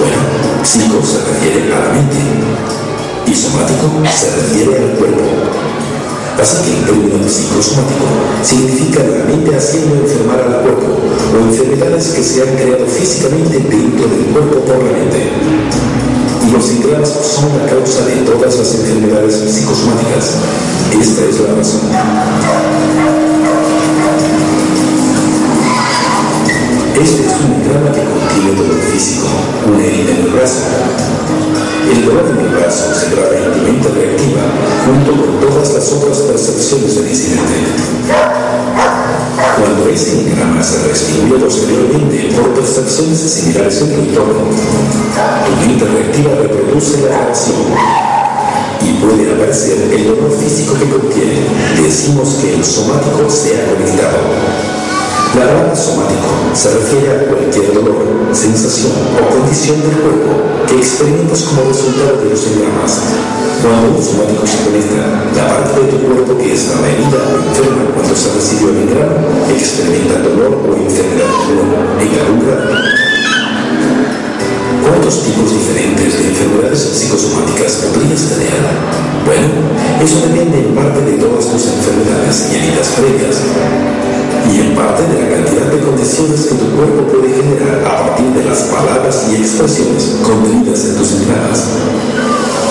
B: Bueno, psico se refiere a la mente y somático se refiere al cuerpo. Pasa que el término psicosomático significa la mente haciendo enfermar al cuerpo o enfermedades que se han creado físicamente dentro del cuerpo por la mente. Y los engramas son la causa de todas las enfermedades psicosomáticas. Esta es la razón. Este es un engrama que contiene dolor físico, una herida en el brazo. El dolor en el brazo se graba en tu mente reactiva junto con las otras percepciones del incidente. Cuando ese engrama se restituye posteriormente por percepciones similares en tu entorno, tu reactiva reproduce la reacción y puede aparecer el dolor físico que contiene. Decimos que el somático se ha conectado. La palabra somático se refiere a cualquier dolor, sensación o condición del cuerpo que experimentas como resultado de los engramas. Cuando un somático se conecta, la parte de tu cuerpo que estaba herida o enferma cuando se recibió el engrama experimenta dolor o enfermedad en algún grado. ¿Cuántos tipos diferentes de enfermedades psicosomáticas podrías tener? Bueno, eso depende en parte de todas tus enfermedades y heridas previas y en parte de la cantidad de condiciones que tu cuerpo puede generar a partir de las palabras y expresiones contenidas en tus entradas.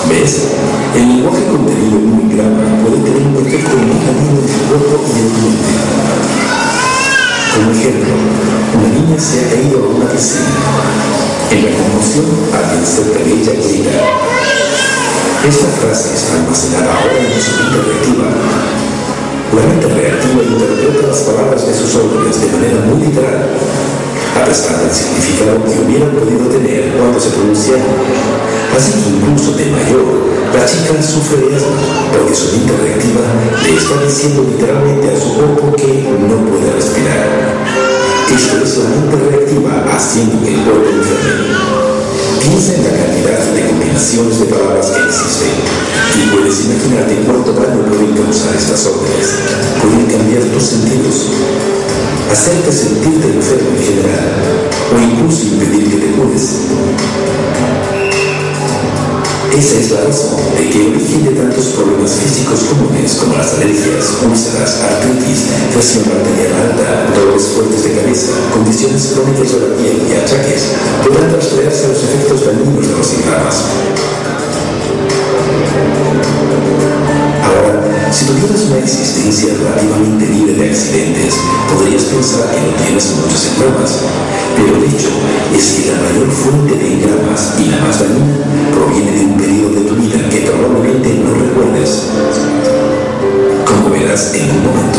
B: ¿Ves? El lenguaje contenido en un engrama puede tener un efecto muy en tu cuerpo y en tu mente. Como ejemplo, una niña se ha caído a una piscina. En la conmoción, alguien cerca de ella grita. Esta frase está almacenada ahora en su mente reactiva la mente reactiva interpreta las palabras de sus órdenes de manera muy literal, a pesar del significado que hubieran podido tener cuando se pronunciaron. Así que incluso de mayor, la chica sufre de asma porque su mente reactiva le está diciendo literalmente a su cuerpo que no puede respirar. Esto es la mente reactiva haciendo que el cuerpo enferme. Piensa en la cantidad de combinaciones de palabras que existen y puedes imaginarte cuánto daño pueden causar estas órdenes. Pueden cambiar tus sentidos, hacerte sentirte enfermo en general o incluso impedir que te cures. Esa es la razón de que el tantos problemas físicos comunes como las alergias, úlceras, artritis, presión arterial alta, dolores fuertes de cabeza, condiciones crónicas de la piel y achaques puedan rastrearse los efectos dañinos de los engramas. Si tuvieras una existencia relativamente libre de accidentes, podrías pensar que no tienes muchos engramas. Pero el hecho es que la mayor fuente de engramas y la más dañina proviene de un periodo de tu vida que probablemente no recuerdes. Como verás en un momento.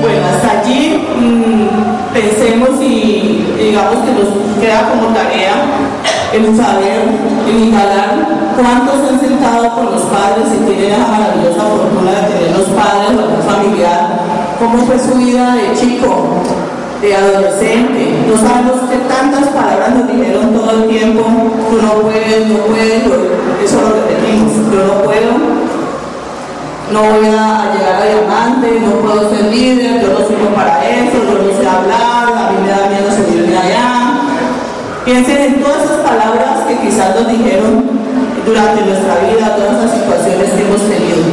A: Bueno, hasta allí mm, pensemos y digamos que nos queda como tarea el saber, el indagar cuántos han sentado con los padres y tienen esa maravillosa fortuna de tener los padres o algún familiar, cómo fue su vida de chico, de adolescente. No sabemos qué tantas palabras nos dijeron todo el tiempo, tú no puedes, no puedes, eso lo repetimos, yo no puedo, no voy a llegar a diamante, no puedo ser líder, yo no sirvo para eso, yo no sé hablar, a mí me da miedo subirme allá. Piensen en todas esas palabras que quizás nos dijeron durante nuestra vida, todas las situaciones que hemos tenido.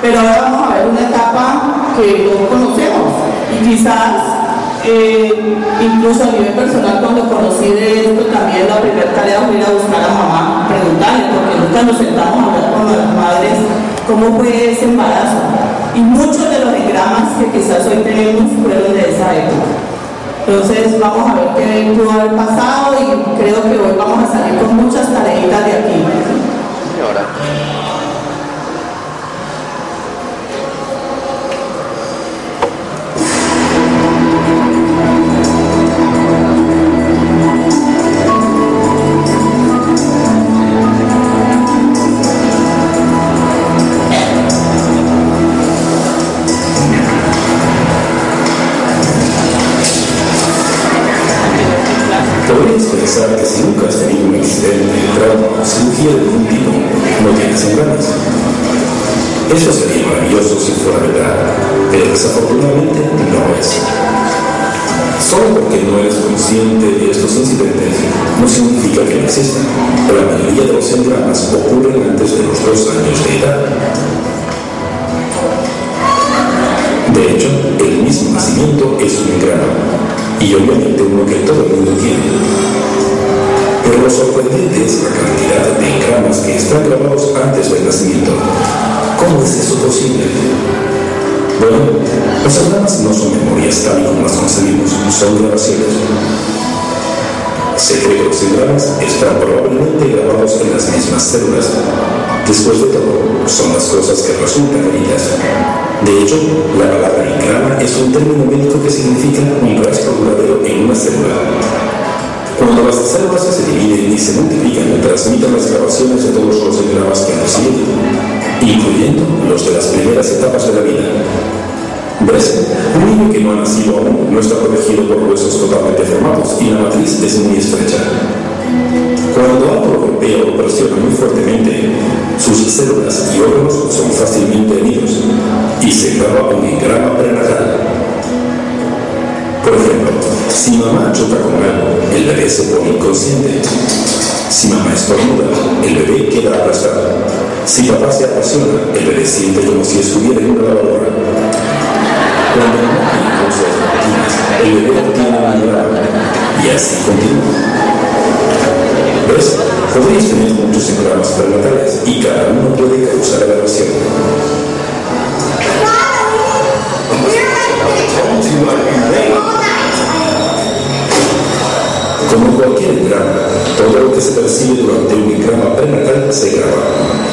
A: Pero ahora vamos a ver una etapa que no conocemos y quizás eh, incluso a nivel personal cuando conocí de esto también la primera tarea fue ir a buscar a mamá, preguntarle, porque nunca nos sentamos a hablar con las madres cómo fue ese embarazo. Y muchos de los engramas que quizás hoy tenemos fueron de esa época. Entonces vamos a ver qué pudo haber pasado y creo que hoy vamos a salir con muchas tareitas de aquí. Podrías
B: pensar que si nunca has tenido un accidente, trauma o cirugía de algún tipo, no tienes ganas. Eso sería maravilloso si fuera verdad, pero desafortunadamente no es. Solo porque no eres consciente de estos incidentes no significa que no existan. La mayoría de los engramas ocurren antes de los dos años de edad. De hecho, el mismo nacimiento es un engrama, y obviamente uno que todo el mundo tiene. Pero lo sorprendente es la cantidad de engramas que están grabados antes del nacimiento. ¿Cómo es eso posible? Bueno, los engramas no son memorias tal como las concebimos, son grabaciones. Se cree que los engramas están probablemente grabados en las mismas células. Después de todo, son las cosas que resultan heridas. De hecho, la palabra engrama es un término médico que significa un rastro duradero en una célula. Cuando las células se dividen y se multiplican, transmiten las grabaciones de todos los engramas que han recibido, incluyendo los de las primeras etapas de la vida. ¿Ves? Un niño que no ha nacido aún no está protegido por huesos totalmente formados y la matriz es muy estrecha. Cuando algo golpea o presiona muy fuertemente, sus células y órganos son fácilmente heridos y se graba un engrama prenatal. Por ejemplo, si mamá choca con algo, el bebé se pone inconsciente. Si mamá estornuda, el bebé queda aplastado. Si papá se apasiona, el bebé siente como si estuviera en una lavadora. Cuando mamá tiene cosas repetidas, el bebé obtiene un engrama y así continúa. ¿Ves? Podrías tener muchos engramas prenatales y cada uno puede causar aberración. Como cualquier engrama, todo lo que se percibe durante un engrama prenatal se graba,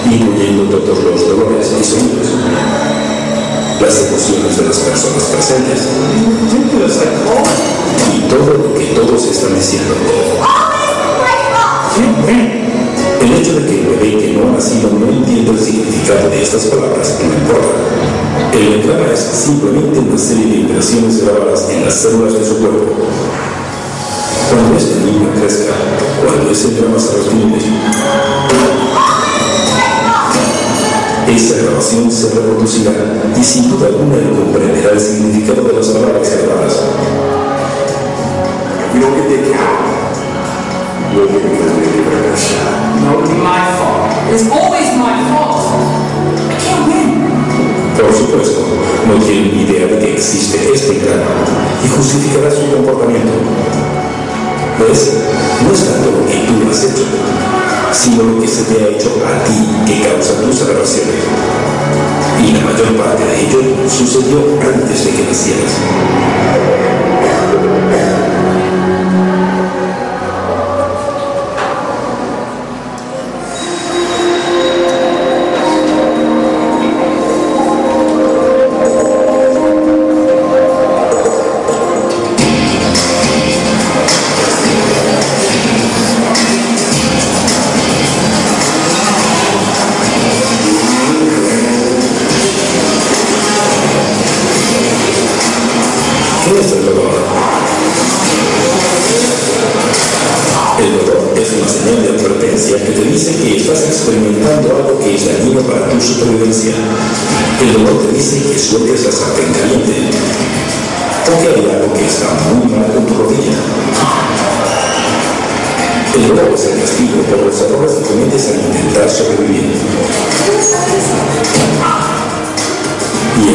B: incluyendo todos los dolores y sonidos, las emociones de las personas presentes y todo lo que todos están diciendo. Hecho de que el bebé que no ha nacido no entienda el significado de estas palabras no importa. El engrama es simplemente una serie de impresiones grabadas en las células de su cuerpo. Cuando este niño crezca, cuando ese engrama se refiere, esa grabación se reproducirá y sin duda alguna comprenderá el significado de las palabras grabadas.
C: No,
D: my fault. It's always my fault. I can't win.
B: Por supuesto, no tiene ni idea de que existe este engrama y justificará su comportamiento. ¿Ves? No es tanto lo que tú has hecho, sino lo que se te ha hecho a ti que causa tus aberraciones. Y la mayor parte de ello sucedió antes de que nacieras.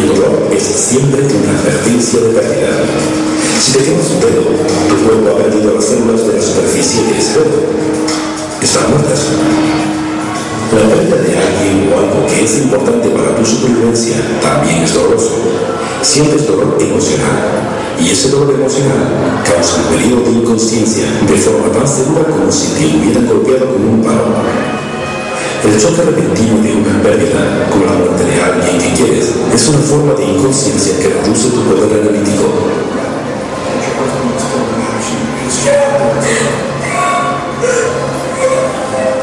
B: Dolor es siempre una advertencia de pérdida. Si te quemas un dedo, tu cuerpo ha perdido las células de la superficie de ese dedo. Están muertas. La pérdida de alguien o algo que es importante para tu supervivencia también es doloroso. Sientes dolor emocional y ese dolor emocional causa un periodo de inconsciencia de forma tan segura como si te hubieran golpeado con un palo. El choque repentino de una pérdida, como la muerte de alguien que quieres, es una forma de inconsciencia que reduce tu poder analítico.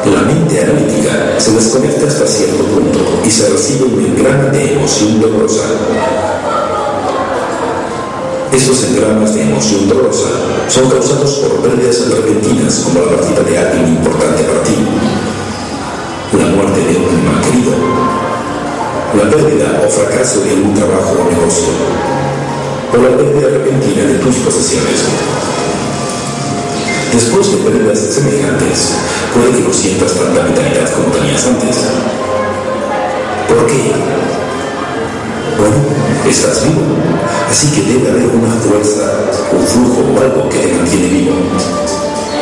B: La mente analítica se desconecta hasta cierto punto y se recibe un engrama de emoción dolorosa. Estos engramas de emoción dolorosa son causados por pérdidas repentinas como la partida de alguien importante para ti, muerte de un animal querido, la pérdida o fracaso de un trabajo o negocio, o la pérdida repentina de tus posesiones. Después de pérdidas semejantes, puede que no sientas tanta vitalidad como tenías antes. ¿Por qué? Bueno, estás vivo, así que debe haber una fuerza, un flujo o algo que te mantiene vivo.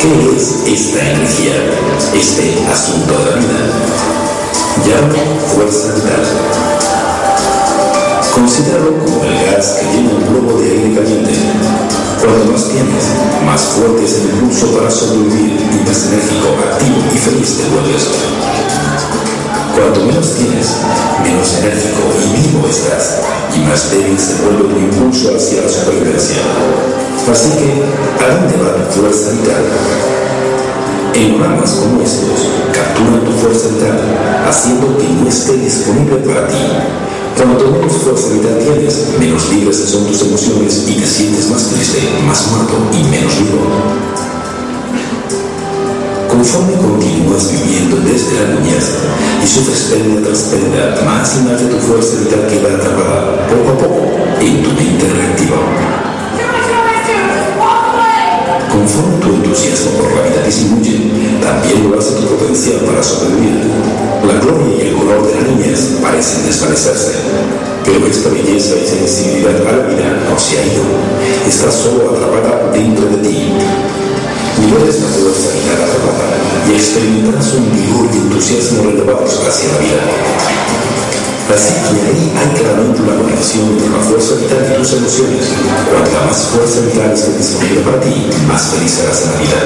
B: ¿Qué es esta energía, este asunto de la vida? Llama fuerza vital. Considéralo como el gas que llena un globo de aire caliente. Cuanto más tienes, más fuerte es el impulso para sobrevivir y más enérgico, activo y feliz te vuelves. Cuanto menos tienes, menos enérgico y vivo estás, y más débil se vuelve tu impulso hacia la supervivencia. Así que, ¿a dónde va tu fuerza vital? Engramas como estos capturan tu fuerza vital, haciendo que no esté disponible para ti. Cuanto menos fuerza vital tienes, menos libres son tus emociones y te sientes más triste, más muerto y menos vivo. Conforme continúas viviendo desde la niñez y sufres pérdida tras pérdida, más y más de tu fuerza vital queda atrapada poco a poco en tu mente reactiva. Conforme tu entusiasmo por la vida disminuye, también lo hace tu potencial para sobrevivir. La gloria y el color de la niñez parecen desvanecerse, pero esta belleza y sensibilidad a la vida no se ha ido. Está solo atrapada dentro de ti. Liberes la fuerza vital atrapada y experimentarás un vigor y entusiasmo renovados hacia la vida. Así que ahí hay claramente una conexión entre la fuerza vital y tus emociones. Cuanta más fuerza vital esté disponible para ti, más feliz serás en la vida.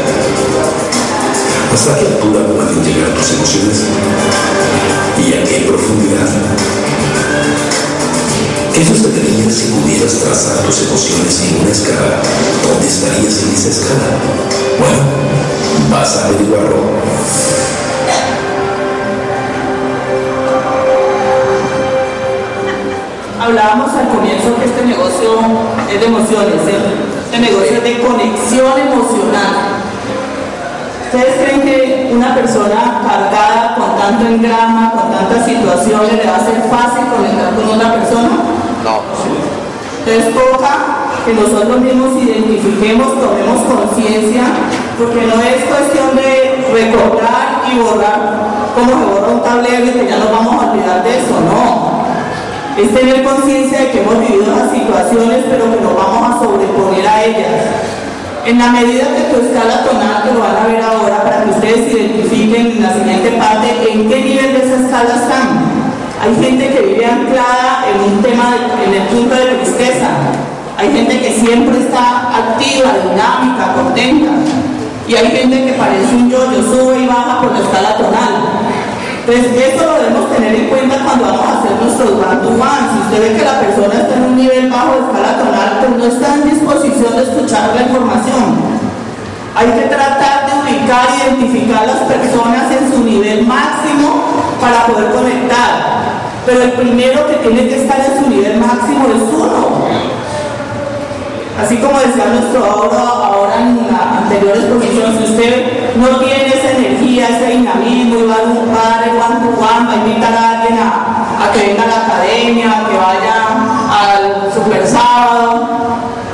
B: ¿Hasta qué altura pueden llegar tus emociones? ¿Y a qué profundidad? ¿Qué sucedería si pudieras trazar tus emociones en una escala? ¿Dónde estarías en esa escala? Bueno, vas a averiguarlo.
A: Hablábamos al comienzo que este negocio es de emociones, ¿sí? Este negocio es de conexión emocional. ¿Ustedes creen que una persona cargada con tanto engrama, con tantas situaciones, le va a ser fácil conectar con una persona? No. Entonces toca que nosotros mismos identifiquemos, tomemos conciencia, porque no es cuestión de recordar y borrar como se borra un tablero y que ya nos vamos a olvidar de eso, no. Es tener conciencia de que hemos vivido las situaciones, pero que nos vamos a sobreponer a ellas. En la medida que tu escala tonal, que lo van a ver ahora, para que ustedes identifiquen en la siguiente parte en qué nivel de esa escala están. Hay gente que vive anclada en un tema, en el punto de tristeza. Hay gente que siempre está activa, dinámica, contenta. Y hay gente que parece un yo-yo, sube y baja por la escala tonal. Entonces, esto lo debemos tener en cuenta cuando vamos a hacer nuestros one-to-one. Si usted ve que la persona está en un nivel bajo de escala tonal, pues no está en disposición de escuchar la información. Hay que tratar de ubicar, identificar las personas en su nivel máximo para poder conectar. Pero el primero que tiene que estar en su nivel máximo es uno. Así como decía nuestro ahora, ahora en las anteriores posiciones, si usted no tiene esa energía, ese dinamismo, y va a un padre one to one, va a invitar a alguien a, a que venga a la academia, a que vaya al super sábado,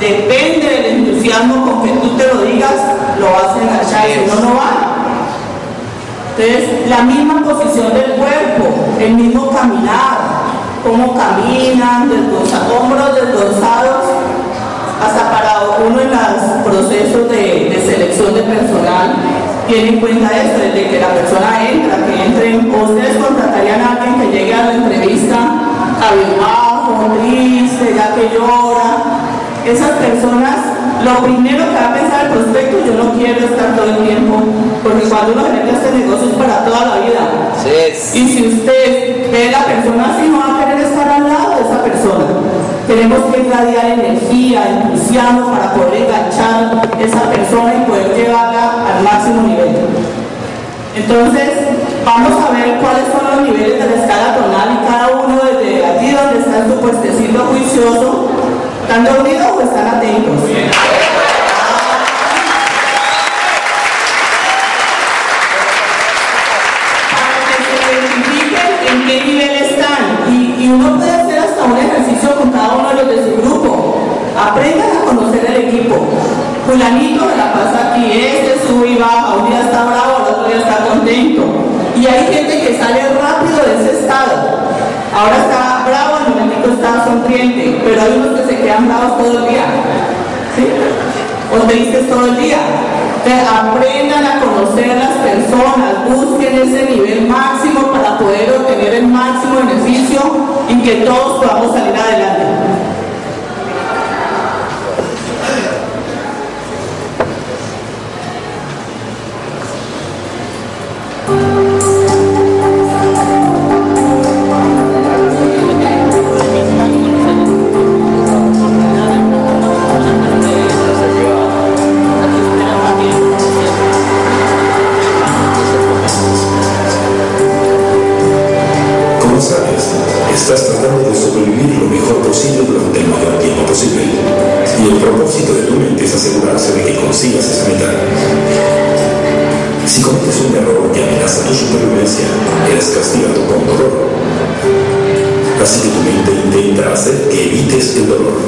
A: depende del entusiasmo con que tú te lo digas, lo vas a enganchar no, no va. Entonces, la misma posición del cuerpo, el mismo caminar, cómo caminan, desdorsa- hombros desdorsados, hasta para uno en los procesos de, selección de personal, tiene en cuenta esto, desde que la persona entra, que entre, o ustedes contratarían a alguien que llegue a la entrevista cabizbajo, triste, ya que llora. Esas personas, lo primero que va a pensar el prospecto, yo no quiero estar todo el tiempo, porque cuando uno genera este negocio es para toda la vida. Y si usted ve a la persona así, no va a querer estar al lado de esa persona. Tenemos que irradiar energía, entusiasmo para poder enganchar esa persona y poder llevarla al máximo nivel. Entonces, vamos a ver cuáles son los niveles de la escala tonal y cada uno desde allí donde está en su puestecito juicioso, ¿están dormidos o están atentos? La pasa aquí, este sube y baja, un día está bravo, el otro día está contento. Y hay gente que sale rápido de ese estado. Ahora está bravo, el momentico está sonriente, pero hay unos que se quedan bravos todo el día. ¿Sí? O tristes todo el día. Aprendan a conocer a las personas, busquen ese nivel máximo para poder obtener el máximo beneficio y que todos podamos salir adelante.
B: Posible durante el mayor tiempo posible. Y el propósito de tu mente es asegurarse de que consigas esa meta. Si cometes un error que amenaza tu supervivencia, eres castigado con dolor. Así que tu mente intenta hacer que evites el dolor.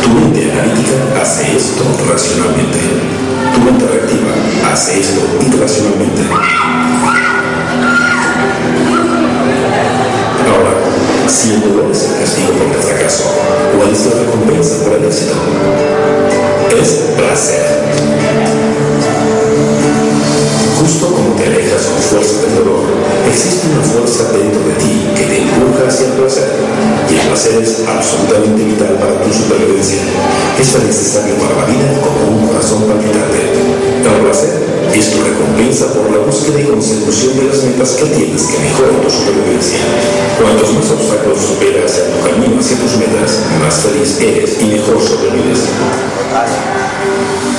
B: Tu mente analítica hace esto racionalmente. Tu mente reactiva hace esto irracionalmente. Si el dolor es el castigo por el fracaso, ¿cuál es la recompensa por el éxito? Es placer. Justo como te alejas con fuerza del dolor, existe una fuerza dentro de ti que te empuja hacia el placer. Y el placer es absolutamente vital para tu supervivencia. Es tan necesario para la vida como un corazón palpitante. El placer es tu recompensa por la búsqueda y consecución de las metas que tienes que mejoran tu supervivencia. Cuantos más obstáculos superas en tu camino hacia tus metas, más feliz eres y mejor sobrevives.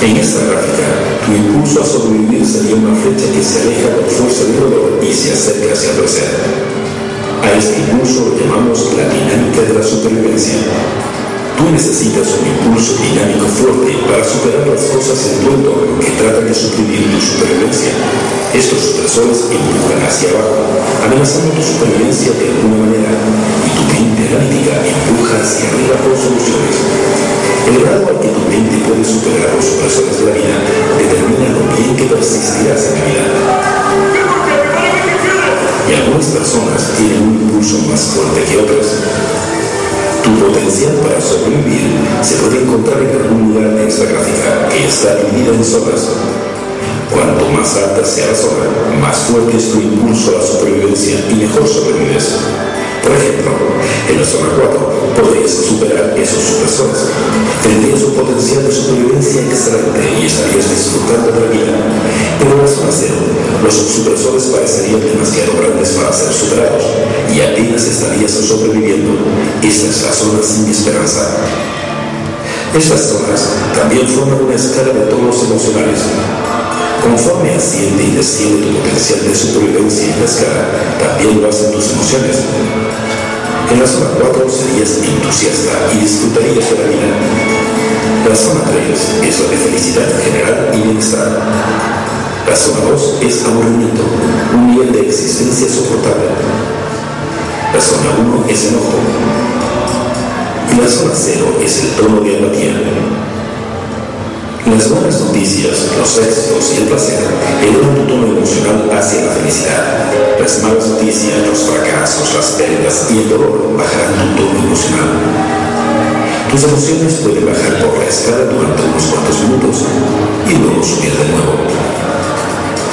B: En esta gráfica, tu impulso a sobrevivir sería una flecha que se aleja con fuerza del dolor y se acerca hacia el placer. A este impulso lo llamamos la dinámica de la supervivencia. Tú necesitas un impulso dinámico fuerte para superar las cosas en tu entorno que tratan de suprimir tu supervivencia. Estos supresores empujan hacia abajo, amenazando tu supervivencia de alguna manera, y tu mente analítica empuja hacia arriba con soluciones. El grado al que tu mente puede superar los supresores de la vida determina lo bien que persistirás en la vida. Y algunas personas tienen un impulso más fuerte que otras. Potencial para sobrevivir se puede encontrar en algún lugar de esta gráfica que está dividida en zonas. Cuanto más alta sea la zona, más fuerte es tu impulso a la supervivencia y mejor sobrevives. Por ejemplo, en la zona 4 podrías superar esos supresores. Tendrías un potencial de supervivencia excelente y estarías disfrutando de la vida. Pero en la zona 0, los supresores parecerían demasiado grandes para ser superados y apenas estarías sobreviviendo. Esta es la sin esperanza. Estas zonas también forman una escala de tonos emocionales. Conforme asciende y desciende tu potencial de supervivencia en la escala, también lo hacen tus emociones. En la zona 4 serías entusiasta y disfrutarías de la vida. La zona 3 es la de felicidad general y bienestar. La zona 2 es aburrimiento, un nivel de existencia soportable. La zona 1 es enojo. Y la zona 0 es el tono de apatía. Las buenas noticias, los éxitos y el placer elevan tu tono emocional hacia la felicidad. Las malas noticias, los fracasos, las pérdidas y el dolor bajarán tu tono emocional. Tus emociones pueden bajar por la escala durante unos cuantos minutos y luego subir de nuevo.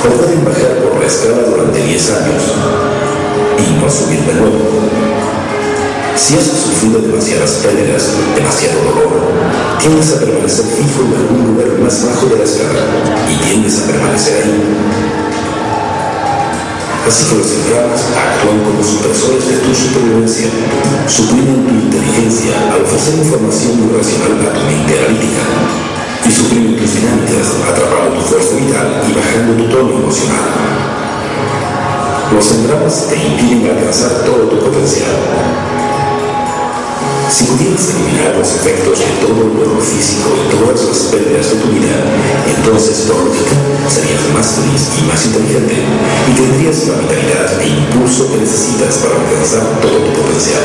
B: O pueden bajar por la escala durante 10 años y no subir de nuevo. Si has sufrido demasiadas pérdidas, demasiado dolor, tiendes a permanecer fijo en algún lugar más bajo de la escala y tiendes a permanecer ahí. Así que los engramas actúan como supresores de tu supervivencia, suprimen tu inteligencia al ofrecer información irracional a tu mente analítica y suprimen tus finanzas atrapando tu fuerza vital y bajando tu tono emocional. Los engramas te impiden alcanzar todo tu potencial. Si pudieras eliminar los efectos de todo el dolor físico y todas las pérdidas de tu vida, entonces por lógica serías más feliz y más inteligente y tendrías la vitalidad e impulso que necesitas para alcanzar todo tu potencial.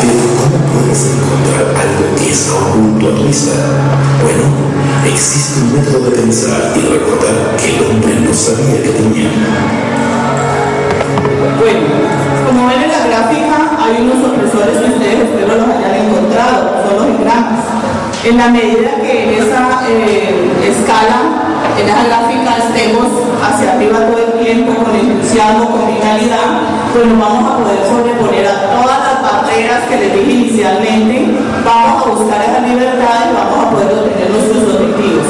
B: Pero ¿cómo puedes encontrar algo que está oculto a tu vista? Bueno, existe un método de pensar y recordar que el hombre no sabía que tenía.
A: Bueno, como gráfica, hay unos opresores que ustedes espero los hayan encontrado, son los engramas. En la medida que en esa eh, escala, en esa gráfica estemos hacia arriba todo el tiempo con entusiasmo, con vitalidad, pues nos vamos a poder sobreponer a todas las barreras que les dije inicialmente, vamos a buscar esa libertad y vamos a poder obtener nuestros objetivos.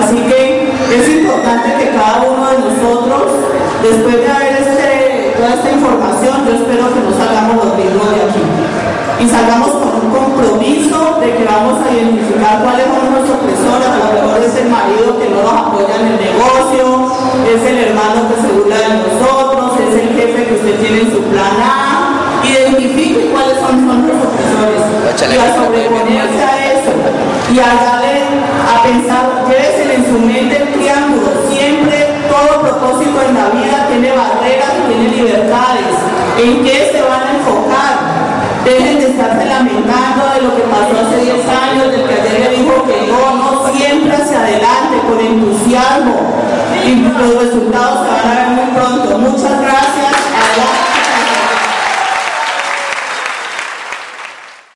A: Así que es importante que cada uno de nosotros, después de haber toda esta información, yo espero que no salgamos los mismos de aquí. Y salgamos con un compromiso de que vamos a identificar cuáles son nuestros opresores, a lo mejor es el marido que no nos apoya en el negocio, es el hermano que se burla de nosotros, es el jefe que usted tiene en su plan A. Identifique cuáles son, los opresores y a sobreponerse a eso y a darle a pensar, llévesele en su mente el triángulo, siempre propósito en la vida, tiene barreras tiene libertades. ¿En qué se van a enfocar? Dejen de estarse lamentando de lo que pasó hace 10 años, del que ayer le dijo que no, no, siempre hacia adelante, con entusiasmo. Y los resultados se van a ver muy pronto. Muchas gracias.